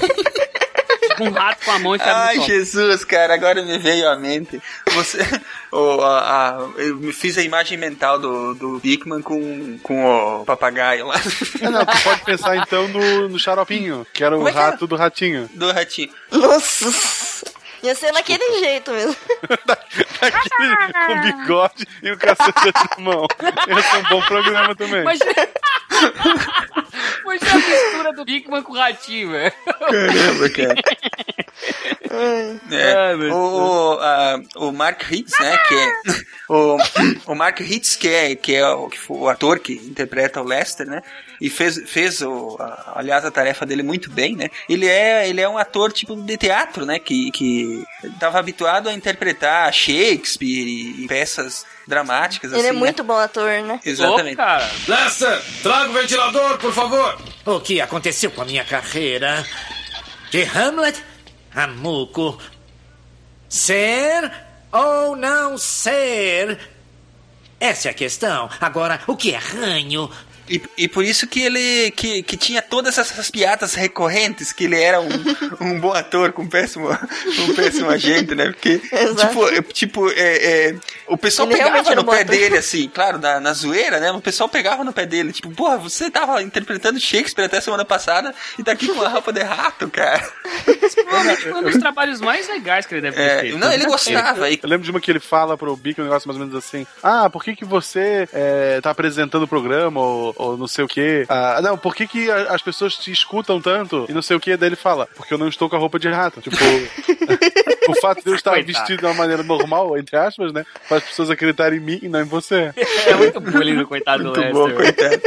Tipo um rato com a mão e cara Ai. Jesus, cara, agora me veio à mente. Você. o, a, a- eu me fiz a imagem mental do, do Bigman com, com o papagaio lá. É, não, tu pode pensar então no, no xaropinho, que era o é rato do ratinho. do ratinho. Nossa. Ia ser naquele jeito mesmo. Aquele com bigode e o cacete na mão. Esse é um bom programa também. Mas... Poxa, a mistura do Bigman com o ratinho, velho. Caramba, cara. É, meu o, o, a- o Mark Hitz, né, que é o, o Mark Hitz, que é, que é o, que foi o ator que interpreta o Lester, né, e fez, fez o, a- aliás, a tarefa dele muito bem, né, ele é, ele é um ator tipo de teatro, né, que, que tava habituado a interpretar Shakespeare e, e peças dramáticas, Ele assim, é né? muito bom ator, né? Exatamente. Cara. Lester, traga o ventilador, por favor. O que aconteceu com a minha carreira? De Hamlet a Muco. Ser ou não ser? Essa é a questão. Agora, o que é ranho? E, e por isso que ele que, que tinha todas essas piadas recorrentes, que ele era um, um bom ator com um péssimo, um péssimo agente, né? Porque, Exato. tipo, é, tipo é, é, o pessoal Ele pegava no pé ator. dele, assim, claro, na, na zoeira, né? O pessoal pegava no pé dele, tipo, porra, você tava interpretando Shakespeare até semana passada e tá aqui com uma roupa de rato, cara. Provavelmente foi um dos trabalhos mais legais que ele deve ter É, feito. não, ele gostava. E, Eu lembro de uma que ele fala pro Bic um negócio mais ou menos assim: Ah, por que, que você é, tá apresentando o programa ou, ou não sei o quê? Ah, não, por que, que as pessoas te escutam tanto e não sei o quê? Daí ele fala: Porque eu não estou com a roupa de rato. Tipo, o fato de eu estar Coitado. vestido de uma maneira normal, entre aspas, né? Faz as pessoas acreditarem em mim e não em você. É muito bullying do coitado do Muito Lester. bom, coitado.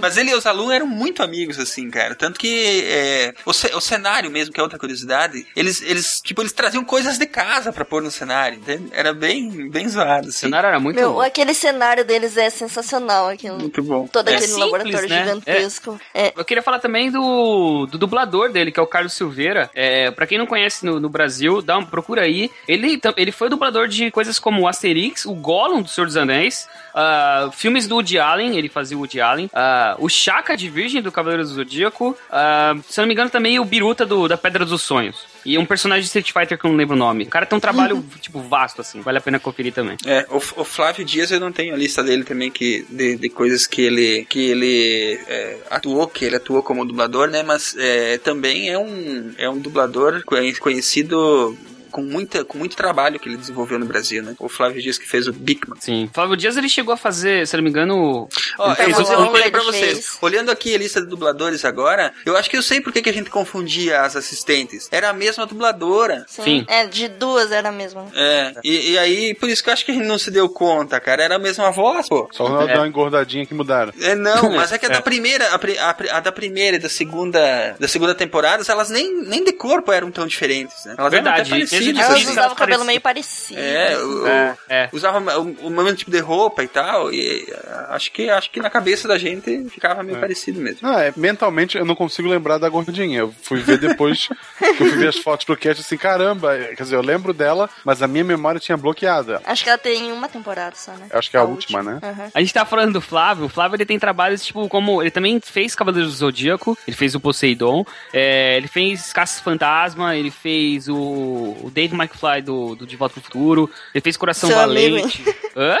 Mas ele e os alunos eram muito amigos, assim, cara. Tanto que é, o, ce- o cenário mesmo, que é outra curiosidade, eles, eles, tipo, eles traziam coisas de casa pra pôr no cenário, entende? Era bem, bem zoado, O assim. cenário era muito... Meu, aquele cenário deles é sensacional. Aquilo. Muito bom. Todo É aquele simples, laboratório né? gigantesco. É. Eu queria falar também do, do dublador dele, que é o Carlos Silveira. É, pra quem não conhece no, no Brasil, dá uma procura aí. Ele, ele foi dublador de coisas como Asterix, o Gollum do Senhor dos Anéis, ah, filmes do Woody Allen, ele fazia o Woody Allen, ah, o Chaka de Virgem do Cavaleiro do Zodíaco, ah, se não me engano também o Biruta do, da Pedra dos Sonhos. E um personagem de Street Fighter que eu não lembro o nome. O cara tem um trabalho, tipo, vasto, assim. Vale a pena conferir também. É, o, o Flávio Dias eu não tenho a lista dele também que, de, de coisas que ele, que ele é, atuou, que ele atuou como dublador, né? Mas é, também é um, é um dublador conhe- conhecido com, muita, com muito trabalho que ele desenvolveu no Brasil, né? O Flávio Dias que fez o Bigman. Sim. Flávio Dias, ele chegou a fazer, se eu não me engano... Ó, ele eu fez vou o- dizer uma coisa ele pra fez. vocês. Olhando aqui a lista de dubladores agora, eu acho que eu sei por que a gente confundia as assistentes. Era a mesma dubladora. Sim. Sim. É, de duas era mesmo. É, e, e aí, por isso que eu acho que a gente não se deu conta, cara. Era a mesma voz, pô. Só o É. deu uma engordadinha que mudaram. É, não, mas é que a da primeira, a, a a da primeira e da segunda, da segunda temporada, elas nem, nem de corpo eram tão diferentes, né? Elas eram Verdade. Assim. usavam o cabelo meio parecido. É, o, É, é. usava o, o mesmo tipo de roupa e tal, e ah, acho que, acho que na cabeça da gente ficava meio parecido mesmo. Não, é, mentalmente eu não consigo lembrar da gordinha. Eu fui ver depois que eu fui ver as fotos pro cast assim, caramba. Quer dizer, eu lembro dela, mas a minha memória tinha bloqueado. ela. Acho que ela tem uma temporada só, né? Acho que é a, última, né? Aham. A gente tá falando do Flávio. O Flávio ele tem trabalhos, tipo, como. Ele também fez Cavaleiros do Zodíaco, ele fez o Poseidon, é, ele fez Caça Fantasma, ele fez o, o Dave McFly do, do De Volta pro Futuro, ele fez Coração Seu amigo, Valente. Hã?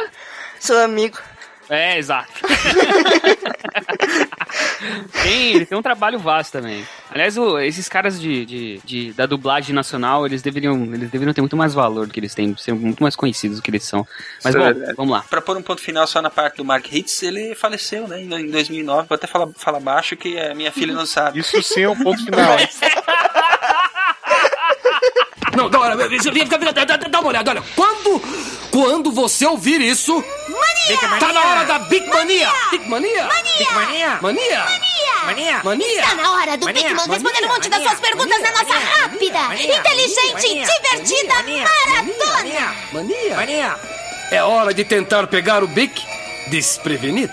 Seu amigo. É, exato. tem, ele tem um trabalho vasto também. Aliás, o- esses caras de, de, de- da dublagem nacional, eles deveriam, eles deveriam ter muito mais valor do que eles têm, ser muito mais conhecidos do que eles são. Mas Isso é bom, verdade. vamos lá. Pra pôr um ponto final só na parte do Mark Hitz, ele faleceu, né, em em 2009. Vou até falar, falar baixo que a minha filha não sabe. Isso sim é um ponto final. Não, dá, dá- uma olhada, olha. Quando, quando você ouvir isso... Mania! Tá na hora da Big Mania! Big Mania! Big Mania! Mania! Mania! Mania! Está na hora do Mania, Big Man mania, responder um monte das mania, suas perguntas mania, na nossa mania, rápida, mania, inteligente e mania, divertida mania, maratona. Mania! Mania! É hora de tentar pegar o Bic desprevenido.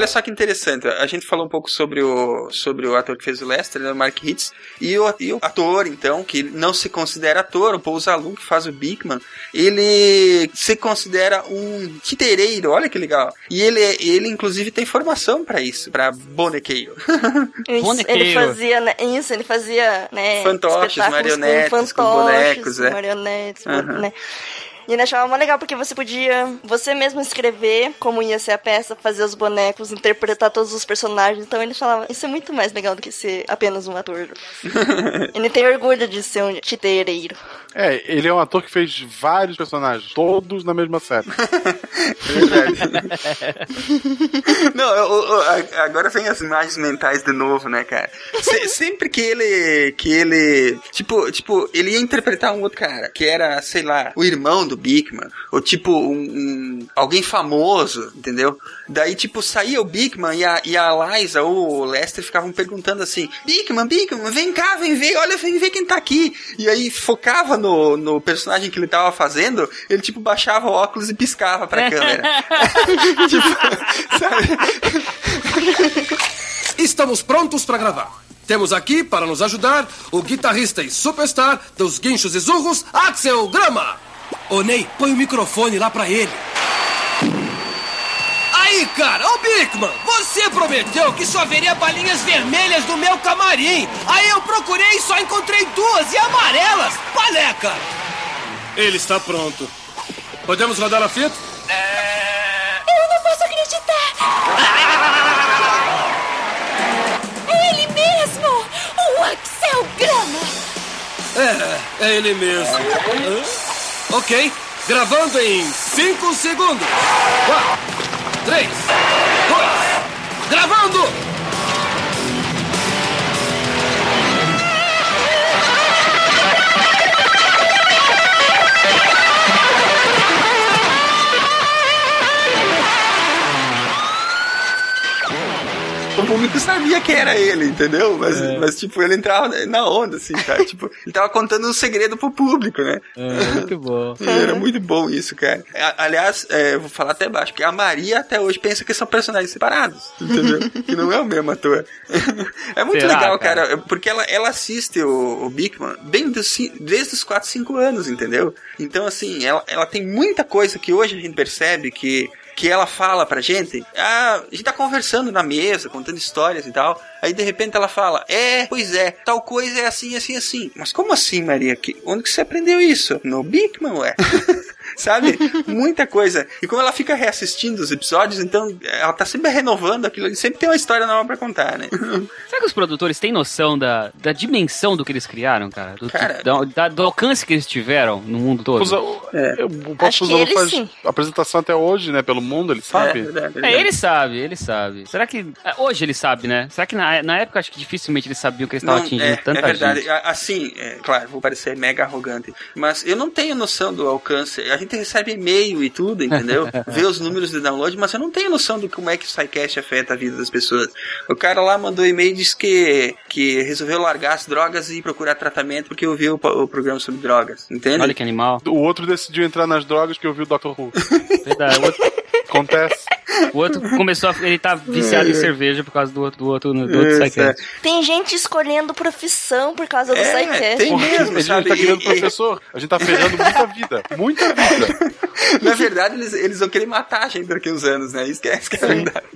Olha só que interessante, a gente falou um pouco sobre o, sobre o ator que fez o Lester, né, o Mark Hitz, e o, e o ator, então, que não se considera ator, o Paul Zalu, que faz o Bigman, ele se considera um titereiro, olha que legal. E ele, ele inclusive, tem formação pra isso, pra bonequeiro. Ele fazia, né, isso, ele fazia, né, Fantoches, marionetes, com fantoches, bonecos, com é. marionetes, Aham. né. E ele achava mó legal porque você podia você mesmo escrever como ia ser a peça, fazer os bonecos, interpretar todos os personagens. Então ele falava, isso é muito mais legal do que ser apenas um ator. ele tem orgulho de ser um titereiro. É, ele é um ator que fez vários personagens, todos na mesma série. Não, eu- eu- agora vem as imagens mentais de novo, né, cara? Se- sempre que ele. que ele. Tipo, tipo, ele ia interpretar um outro cara, que era, sei lá, o irmão do Bigman, ou tipo, um, um- alguém famoso, entendeu? Daí, tipo, saía o Bigman e a, e a Liza ou o Lester ficavam perguntando assim: Bigman, Bigman, vem cá, vem ver, olha, vem ver quem tá aqui. E aí focava no, no personagem que ele tava fazendo, ele, tipo, baixava o óculos e piscava pra câmera. tipo, sabe? Estamos prontos para gravar. Temos aqui, para nos ajudar, o guitarrista e superstar dos guinchos e zurros, Axel Grama. Ô Ney, põe o microfone lá pra ele. Aí, cara, ô Bigman, você prometeu que só haveria balinhas vermelhas no meu camarim. Aí eu procurei e só encontrei duas e amarelas. Qual é, cara? Ele está pronto. Podemos rodar a fita? Eu não posso acreditar. É ele mesmo, o Axel Grama. É, é ele mesmo. Hã? Ok, gravando em 5 segundos. 4, 3, 2, gravando! Público sabia que era ele, entendeu? Mas, mas tipo, ele entrava na onda, assim, cara. tipo, ele tava contando um segredo pro público, né? É, muito bom. Era muito bom isso, cara. Aliás, é, eu vou falar até baixo, porque a Maria até hoje pensa que são personagens separados, entendeu? que não é o mesmo ator. é muito Será, legal, cara? cara, porque ela, ela assiste o, o Bigman bem dos ci- desde os 4, 5 anos, entendeu? Então, assim, ela, ela tem muita coisa que hoje a gente percebe que que ela fala pra gente, ah, a gente tá conversando na mesa, contando histórias e tal, aí de repente ela fala, é, pois é, tal coisa é assim, assim, assim. Mas como assim, Maria? Que, onde que você aprendeu isso? No Bigman, ué? Sabe? Muita coisa. E como ela fica reassistindo os episódios, então ela tá sempre renovando aquilo, e sempre tem uma história nova pra contar, né? Será que os produtores têm noção da, da dimensão do que eles criaram, cara? Do, Cara- da- da- do alcance que eles tiveram no mundo todo? Usa- É. O Paulo Acho que Suzano ele faz sim. apresentação até hoje, né? Pelo mundo, ele sabe. É, verdade, É, verdade. ele sabe, ele sabe. Será que. é, Hoje ele sabe, né? Será que na, na época acho que dificilmente eles sabiam que eles estavam atingindo é, tanta é verdade. gente? Assim, é, claro, vou parecer mega arrogante, mas eu não tenho noção do alcance. A gente recebe e-mail e tudo, entendeu? Vê os números de download, mas eu não tenho noção de como é que o SciCast afeta a vida das pessoas. O cara lá mandou e-mail e disse que, que resolveu largar as drogas e procurar tratamento porque ouviu o, o programa sobre drogas, entende? Olha que animal. O outro decidiu entrar nas drogas que ouviu o Dr. Who. Verdade. O outro, Acontece. o outro começou a. Ele tá viciado em cerveja por causa do outro, do outro, do outro É, Psycast. Tem gente escolhendo profissão por causa do É, tem mesmo, a gente sabe? tá criando E- professor, a gente tá ferrando muita vida. Muita vida. Na verdade, eles, eles vão querer matar a gente daqui a uns anos, né? Isso que é, isso que é a verdade.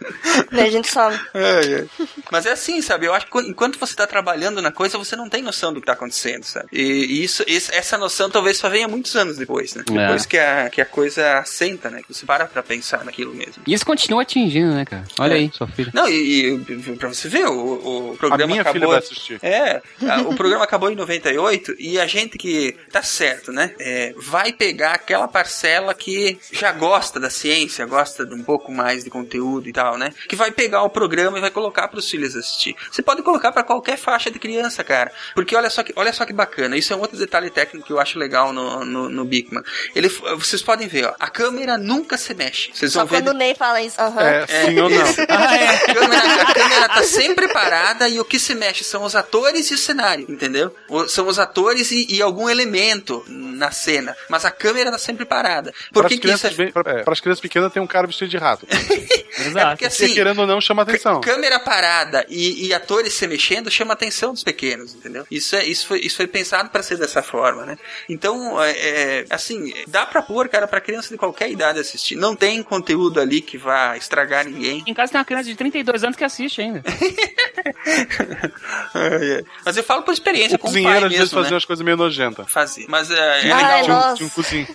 Né, a gente some. Ai, ai. Mas é assim, sabe? Eu acho que enquanto você tá trabalhando na coisa, você não tem noção do que tá acontecendo, sabe? E, e isso, esse- essa noção talvez só venha muitos anos depois, né? É. Depois que, a, que a coisa assenta, né? Que você para pra pensar naquilo mesmo. E eles continuam atingindo, né, cara? Olha É. aí, sua filha. Não, e, e pra você ver, o, o programa A minha acabou... filha vai assistir. É, a- o programa acabou em 98 e a gente que tá certo, né? é, vai pegar aquela parcela que já gosta da ciência, gosta de um pouco mais de conteúdo e tal, né? Que vai pegar o programa e vai colocar para os filhos assistir. Você pode colocar para qualquer faixa de criança, cara. Porque olha só que, olha só que bacana. Isso é um outro detalhe técnico que eu acho legal no, no, no Bigman. Ele, vocês podem ver, ó, a câmera nunca se mexe. Vocês Só vão ver quando o Ney fala isso. Aham. É, sim ou não. isso. A, câmera, a câmera tá sempre parada e o que se mexe são os atores e o cenário, entendeu? O- são os atores e, e algum elemento na cena. Mas a câmera tá sempre parada. Por Para que, as que isso é... crianças, bem- pra- é, para as crianças pequenas tem um cara vestido de rato. É Exato. porque Você assim, querendo ou não chama atenção. câmera parada e, e atores se mexendo chama atenção dos pequenos, entendeu? Isso, é, isso, foi, isso foi pensado para ser dessa forma, né? Então, é, é, assim, dá pra pôr, cara, pra criança de qualquer idade assistir. Não tem conteúdo ali que vá estragar ninguém. Em casa tem uma criança de 32 anos que assiste ainda. Ai, ai. Mas eu falo por experiência O com o cozinheiro pai às vezes mesmo, fazia né? umas coisas meio nojentas. Fazia. Mas é, é Ai, legal. Tinha um, tinha um cozinho.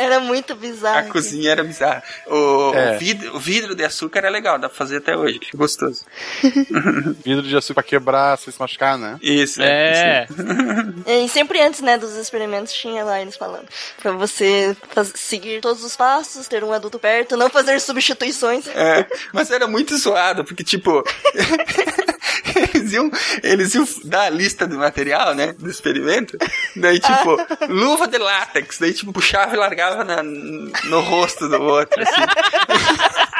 Era muito bizarro. A cozinha era bizarra. O, É. o vidro, o vidro de açúcar é legal, dá pra fazer até hoje. Gostoso. Vidro de açúcar pra quebrar, sem se machucar, né? Isso. É. E sempre antes, né, dos experimentos tinha lá eles falando. Pra você faz- seguir todos os passos, ter um adulto perto, não fazer substituições. É, mas era muito zoado, porque, tipo, eles iam, eles iam dar a lista do material, né, do experimento, daí, tipo, luva de látex, daí, tipo, puxava e largava na- no rosto do outro, assim.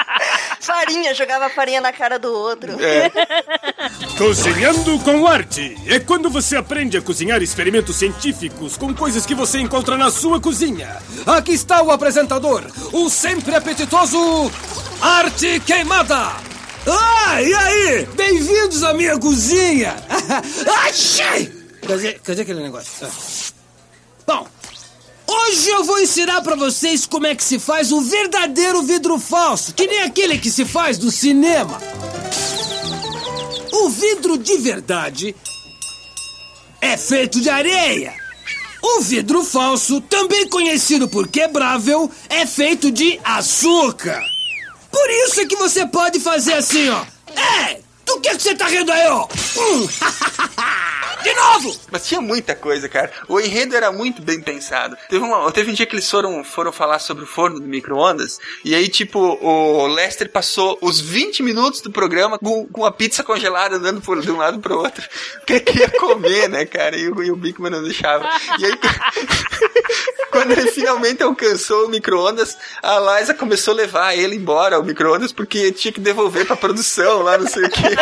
Farinha, jogava farinha na cara do outro. É. Cozinhando com arte é quando você aprende a cozinhar experimentos científicos com coisas que você encontra na sua cozinha. Aqui está o apresentador, o sempre apetitoso Arte Queimada. Ah, e aí? Bem-vindos à minha cozinha. Achei! Cadê, cadê aquele negócio? Ah. Bom, hoje eu vou ensinar pra vocês como é que se faz o verdadeiro vidro falso, que nem aquele que se faz do cinema. O vidro de verdade é feito de areia. O vidro falso, também conhecido por quebrável, é feito de açúcar. Por isso é que você pode fazer assim, ó. É, do que, que você tá rindo aí, ó? Hum, de novo! Mas tinha muita coisa, cara. O enredo era muito bem pensado. Teve, uma, teve um dia que eles foram, foram falar sobre o forno do micro-ondas. E aí, tipo, o Lester passou os 20 minutos do programa com, com a pizza congelada andando por, de um lado pro outro. Porque ele queria comer, né, cara? E o, e o Bigman não deixava. E aí, quando ele finalmente alcançou o micro-ondas, a Liza começou a levar ele embora, o micro-ondas, porque tinha que devolver pra produção lá, não sei o quê.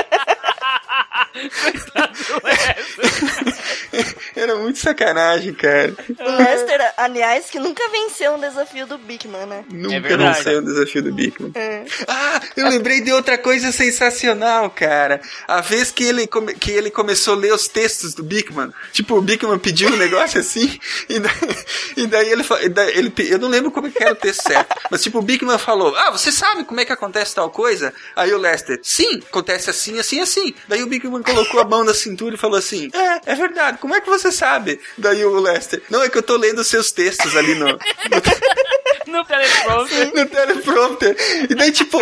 Coitado do Wesley. Era muito sacanagem, cara. O Lester, aliás, que nunca venceu um desafio do Bigman, né? Nunca verdade. venceu o desafio do Bigman. É. Ah, eu lembrei de outra coisa sensacional, cara. A vez que ele, come- que ele começou a ler os textos do Bigman. Tipo, o Bigman pediu um negócio assim, e daí, e daí ele, e daí ele Eu não lembro como é que era o texto certo. Mas tipo, o Bigman falou: Ah, você sabe como é que acontece tal coisa? Aí o Lester, sim, acontece assim, assim, assim. Daí o Bigman colocou a mão na cintura e falou assim: É, é verdade, como é que você sabe? Daí o Lester, não, é que eu tô lendo seus textos ali no. no teleprompter. no teleprompter. E daí, tipo,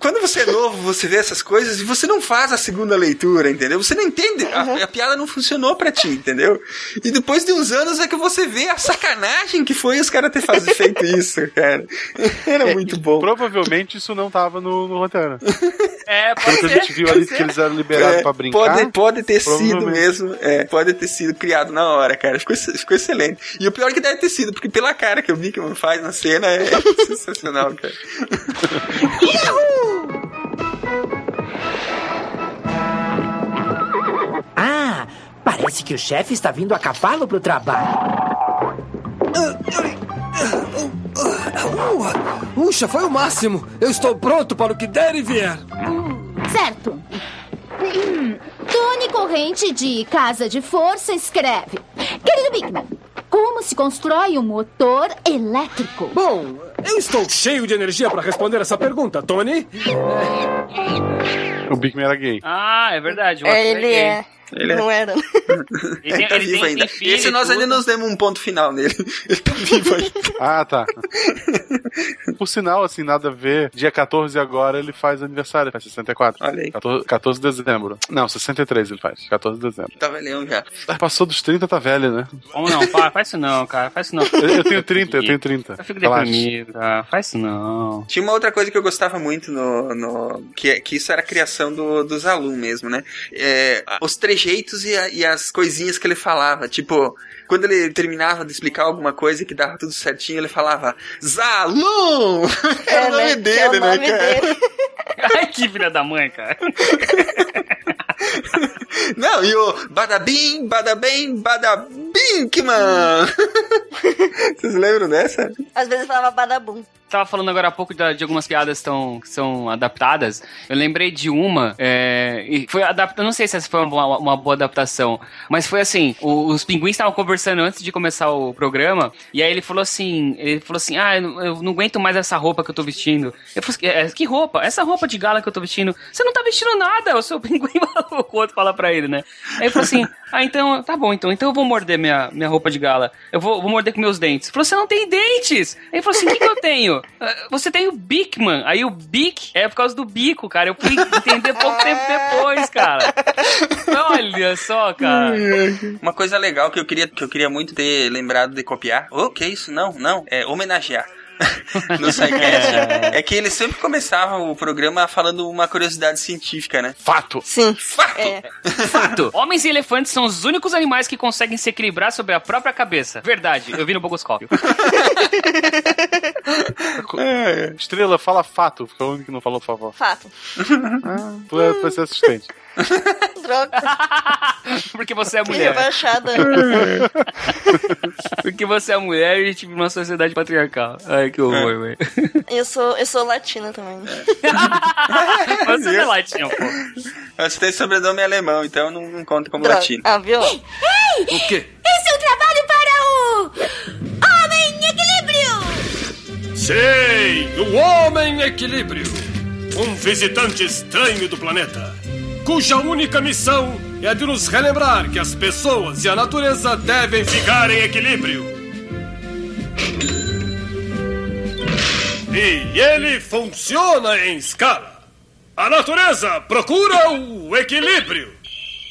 quando você é novo, você vê essas coisas e você não faz a segunda leitura, entendeu? Você não entende. A, a piada não funcionou pra ti, entendeu? E depois de uns anos é que você vê a sacanagem que foi os caras ter faz- feito isso, cara. Era muito bom. Provavelmente isso não tava no, no roteiro. É, Pelo que a gente viu ali que eles eram liberados É, pra brincar. Pode, pode ter sido mesmo. É, pode ter sido criado na hora, cara. Ficou, ficou excelente. E o pior é que deve ter sido, porque pela cara que o Bigman faz na cena é sensacional, cara. Ah, parece que o chefe está vindo a cavalo pro trabalho. Puxa, foi o máximo. Eu estou pronto para o que der e vier. Certo. Hum, Tony Corrente de Casa de Força escreve. Querido Bigman, como se constrói um motor elétrico? Bom, eu estou cheio de energia para responder essa pergunta, Tony. O Bigman era gay. Ah, é verdade. o É, ele gay. é. Ele é. Não era. Ele, tem- tá ele vivo tem- ainda. tem filho Esse e nós ainda tudo. nos demos um ponto final nele. Ele tá vivo ainda. Ah, tá. Por sinal, assim, nada a ver. Dia 14 agora ele faz aniversário, faz 64. Olha aí. 14, 14 de dezembro. Não, 63 ele faz. 14 de dezembro. Tá velhão já. Ah, Passou dos 30, tá velho, né? Como não? Faz, faz isso não, cara. Faz isso não. Eu, eu tenho 30, eu tenho 30. Eu fico deprimido, cara. Faz isso não. Tinha uma outra coisa que eu gostava muito no. no que, que isso era a criação do, do Zalum mesmo, né? É, os trejeitos e, a- e as coisinhas que ele falava. Tipo, quando ele terminava de explicar alguma coisa que dava tudo certinho, ele falava Zalum! Era o nome né? É dele, o né, nome cara? dele. Ai, que filha da mãe, cara. Não, e o Badabim, Badabem, Badabinkman! Vocês lembram dessa? Às vezes falava badabum. Tava falando agora há pouco da- de algumas piadas tão, que são adaptadas. Eu lembrei de uma, é, e foi adaptada, não sei se essa foi uma, uma boa adaptação, mas foi assim, o- os pinguins estavam conversando antes de começar o programa, e aí ele falou assim, ele falou assim, ah, eu, eu não aguento mais essa roupa que eu tô vestindo. Eu falei, assim, "É, que roupa? Essa roupa de gala que eu tô vestindo, você não tá vestindo nada, o seu pinguim, o outro fala pra ele, né? Aí ele falou assim, ah, então, tá bom, então, então eu vou morder minha, minha roupa de gala, eu vou, vou morder com meus dentes. Ele falou, você não tem dentes! Aí ele falou assim, o que, que eu tenho? "Ah, Você tem o Bigman. Aí o Bic é por causa do bico, cara. Eu fui entender pouco tempo depois, cara. Olha só, cara. Uma coisa legal que eu queria, que eu queria muito ter lembrado de copiar. O que é isso? Não, não. É homenagear. no SciCast. É que eles sempre começavam o programa falando uma curiosidade científica, né? Fato! Sim. Fato! É. Fato. Homens e elefantes são os únicos animais que conseguem se equilibrar sobre a própria cabeça. Verdade. Eu vi no Bogoscópio. Estrela, fala fato. Foi o único que não falou favor. Fato. Tu é pra ser assistente. Droga. Porque você é Que mulher. rebaixada. Porque você é mulher e a gente vive numa sociedade patriarcal. Ai, que horror, velho. Eu sou, eu sou latina também. Você é latino, pô. Você tem sobrenome alemão, então não, não conta como Droga. latino. Ah, viu? Ei! O quê? Esse é um trabalho para o. Homem Equilíbrio! Sei, o Homem Equilíbrio. Um visitante estranho do planeta, cuja única missão é a de nos relembrar que as pessoas e a natureza devem ficar em equilíbrio. E ele funciona em escala. A natureza procura o equilíbrio.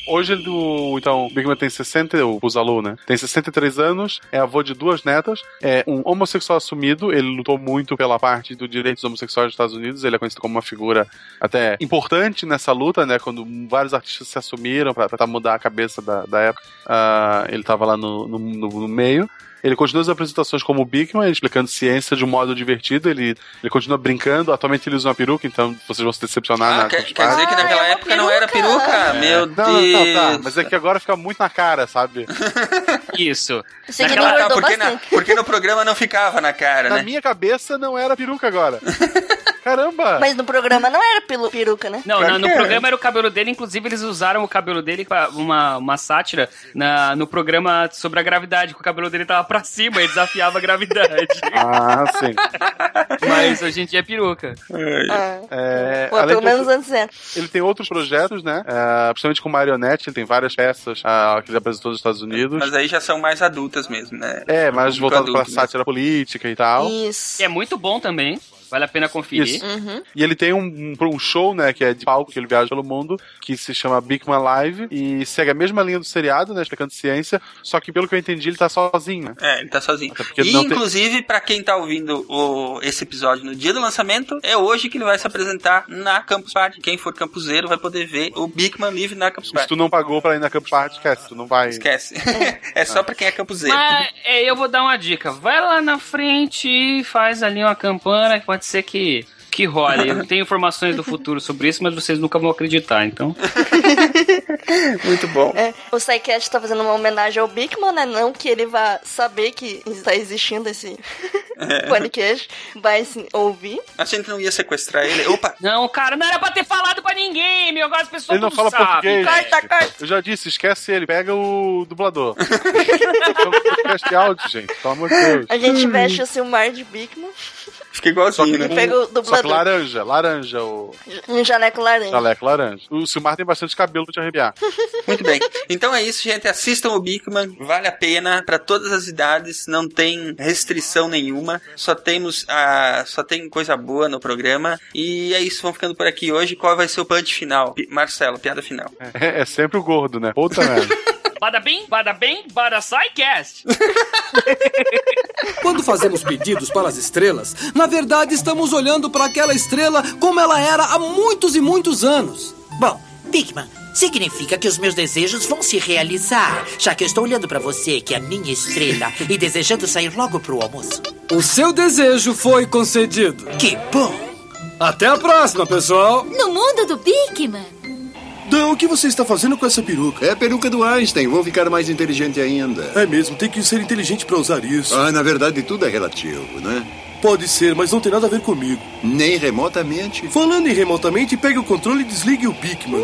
Hoje ele, o, então, o Bigman tem 60, o Buzalu, né? Tem 63 anos, é avô de duas netas, é um homossexual assumido, ele lutou muito pela parte do direitos homossexuais dos Estados Unidos, ele é conhecido como uma figura até importante nessa luta, né? Quando vários artistas se assumiram tentar mudar a cabeça da, da época, ah, ele tava lá no, no- no meio. Ele continua as apresentações como o Bigman, explicando ciência de um modo divertido. Ele, ele continua brincando. Atualmente ele usa uma peruca, então vocês vão se decepcionar Ah, na quer, quer dizer que naquela época não era peruca? Meu não, não, não, tá. Deus. Mas é que agora fica muito na cara, sabe? Isso. Naquela- engordou tá, porque, na- porque no programa não ficava na cara, Na né? minha cabeça não era peruca agora. Caramba! Mas no programa não era pelo peruca, né? Não, na- no é. programa era o cabelo dele, inclusive eles usaram o cabelo dele pra uma, uma sátira na, no programa sobre a gravidade, que o cabelo dele tava pra cima e desafiava a gravidade. Ah, sim. Mas hoje em dia é peruca. Ah. É, Pô, pelo menos antes era. Ele tem outros projetos, né? É, principalmente com marionete, ele tem várias peças ah, que ele apresentou nos Estados Unidos. Mas aí já são mais adultas mesmo, né? É, mas Público voltado adulto pra mesmo. sátira política e tal. Isso. E é muito bom também. Vale a pena conferir. Isso. Uhum. E ele tem um, um- um show, né, que é de palco, que ele viaja pelo mundo, que se chama Bigman Live, e segue a mesma linha do seriado, né, explicando ciência, só que pelo que eu entendi, ele tá sozinho, né? É, ele tá sozinho. E, não tem- inclusive, pra quem tá ouvindo o- esse episódio no dia do lançamento, é hoje que ele vai se apresentar na Campus Party. Quem for campuseiro vai poder ver o Bigman Live na Campus Se Party. tu não pagou pra ir na Campus Party, esquece, tu não vai... Esquece. é só pra quem é campuseiro. Mas é, eu vou dar uma dica. Vai lá na frente e faz ali uma campana que pode ser que, que role. Eu tenho informações do futuro sobre isso, mas vocês nunca vão acreditar, então. Muito bom. É, o SciCast tá fazendo uma homenagem ao Bigman, né? Não que ele vá saber que está existindo esse É. podcast, vai sim, ouvir. A gente não ia sequestrar ele. Opa! Não, cara, não era pra ter falado pra ninguém, meu. Agora as pessoas Ele não fala sabem. português. Corta, corta. Eu já disse, esquece ele, pega o dublador. Então, podcast de áudio, gente, pelo amor de Deus. A gente veste o Silmar de Bigman, Fica igualzinho, e né? pega o Só que laranja, laranja o um jaleco laranja. jaleco laranja. O Silmar tem bastante cabelo pra te arrepiar. Muito bem. Então é isso, gente. Assistam o Bigman. Vale a pena para todas as idades. Não tem restrição nenhuma. Só temos a, só tem coisa boa no programa. E é isso. Vamos ficando por aqui hoje. Qual vai ser o punch final? Pi- Marcelo, piada final. É, é sempre o gordo, né? Puta merda. Bada bem, bada bem, bada SciCast. Quando fazemos pedidos para as estrelas, na verdade estamos olhando para aquela estrela como ela era há muitos e muitos anos. Bom, Bigman, significa que os meus desejos vão se realizar, já que eu estou olhando pra você, que é a minha estrela, e desejando sair logo pro almoço. O seu desejo foi concedido. Que bom! Até a próxima, pessoal! No mundo do Bigman. Dan, o que você está fazendo com essa peruca? É a peruca do Einstein. Vou ficar mais inteligente ainda. É mesmo, tem que ser inteligente pra usar isso. Ah, na verdade, tudo é relativo, né? Pode ser, mas não tem nada a ver comigo. Nem remotamente. Falando em remotamente, pegue o controle e desligue o Bigman.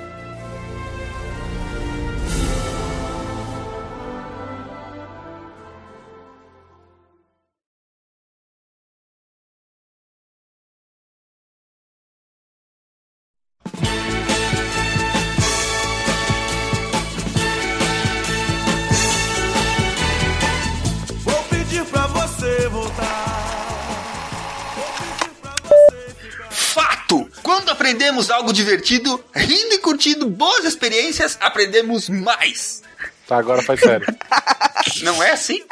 Aprendemos algo divertido, rindo e curtindo boas experiências, aprendemos mais. Tá, agora faz sério. Não é assim?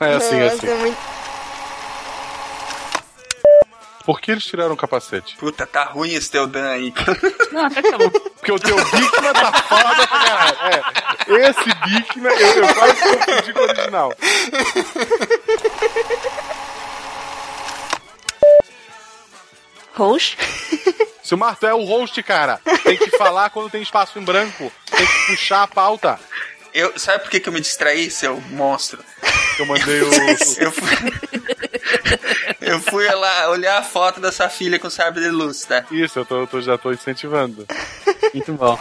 É assim, é assim. É muito- Por que eles tiraram o capacete? Puta, tá ruim esse teu Dan aí. Não, até que tá bom. Porque o teu Bigman tá foda pra caralho. É, esse Bigman, eu, eu quase confundi com o original. Roxo? Silmar, tu é o host, cara. Tem que falar quando tem espaço em branco. Tem que puxar a pauta. Eu, sabe por que, que eu me distraí, seu monstro? Eu mandei o. Eu fui, eu fui lá olhar a foto da sua filha com sabre de luz, tá? Isso, eu tô, eu tô- já tô incentivando. Muito bom.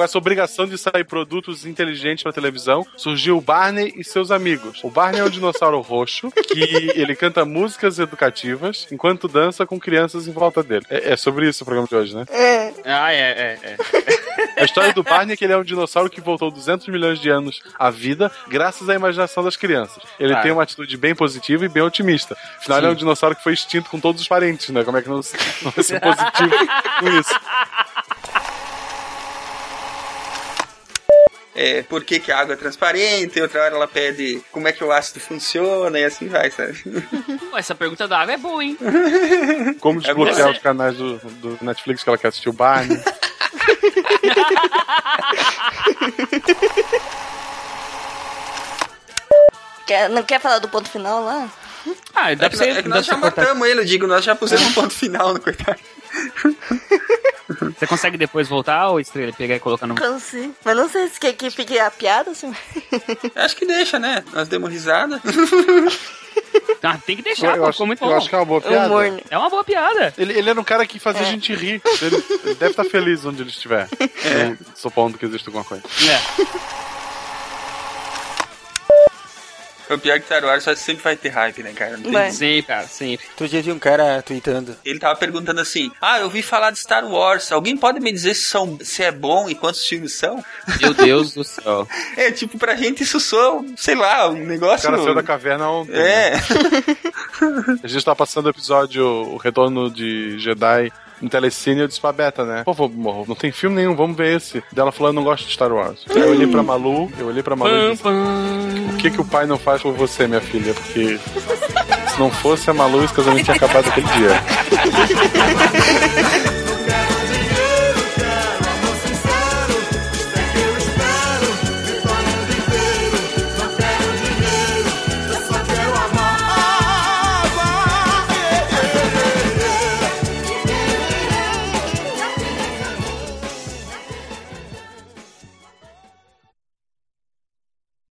Com essa obrigação de sair produtos inteligentes pra televisão, surgiu o Barney e seus amigos. O Barney é um dinossauro roxo que ele canta músicas educativas enquanto dança com crianças em volta dele. É, é sobre isso o programa de hoje, né? É. Ah, é, é, é. A história do Barney é que ele é um dinossauro que voltou 200 milhões de anos à vida graças à imaginação das crianças. Ele Ah. tem uma atitude bem positiva e bem otimista. Afinal, ele é um dinossauro que foi extinto com todos os parentes, né? Como é que não, não vai ser positivo com isso? É, por que, que a água é transparente, outra hora ela pede como é que o ácido funciona e assim vai, sabe? Essa pergunta da água é boa, hein? Como desbloquear você. os canais do, do Netflix que ela quer assistir o Barney. Quer, não quer falar do ponto final lá? Ah, É que, nós- é que nós já matamos ele, eu digo, nós já pusemos um ponto final no coitado. Você consegue depois voltar ou estrela pegar e colocar no. Consigo. Mas não sei se quer que fique a piada, assim. Acho que deixa, né? Nós demos risada. Ah, tem que Eu, deixar, pô, acho, ficou muito eu bom. acho que é uma boa piada. Humor, né? É uma boa piada. Ele, ele era um cara que fazia a gente rir. Ele, ele deve estar feliz onde ele estiver. É. Supondo que existe alguma coisa. É. O pior é que Star Wars só sempre vai ter hype, né, cara? Não tem-. Sempre, cara, sempre. Outro dia vi um cara tweetando. Ele tava perguntando assim: Ah, eu ouvi falar de Star Wars. Alguém pode me dizer se, são, se é bom e quantos filmes são? Meu Deus do céu. É, tipo, pra gente isso soa, sei lá, um O negócio. cara saiu da caverna ontem. É. né? A gente tá passando o episódio O Retorno de Jedi no Telecine e eu disse pra Beta, né? Pô, vou- não tem filme nenhum, vamos ver esse. Dela falando, não gosto de Star Wars. Aí eu olhei pra Malu, eu olhei pra Malu e disse, o que que o pai não faz por você, minha filha? Porque se não fosse a Malu, esse casamento tinha acabado aquele dia.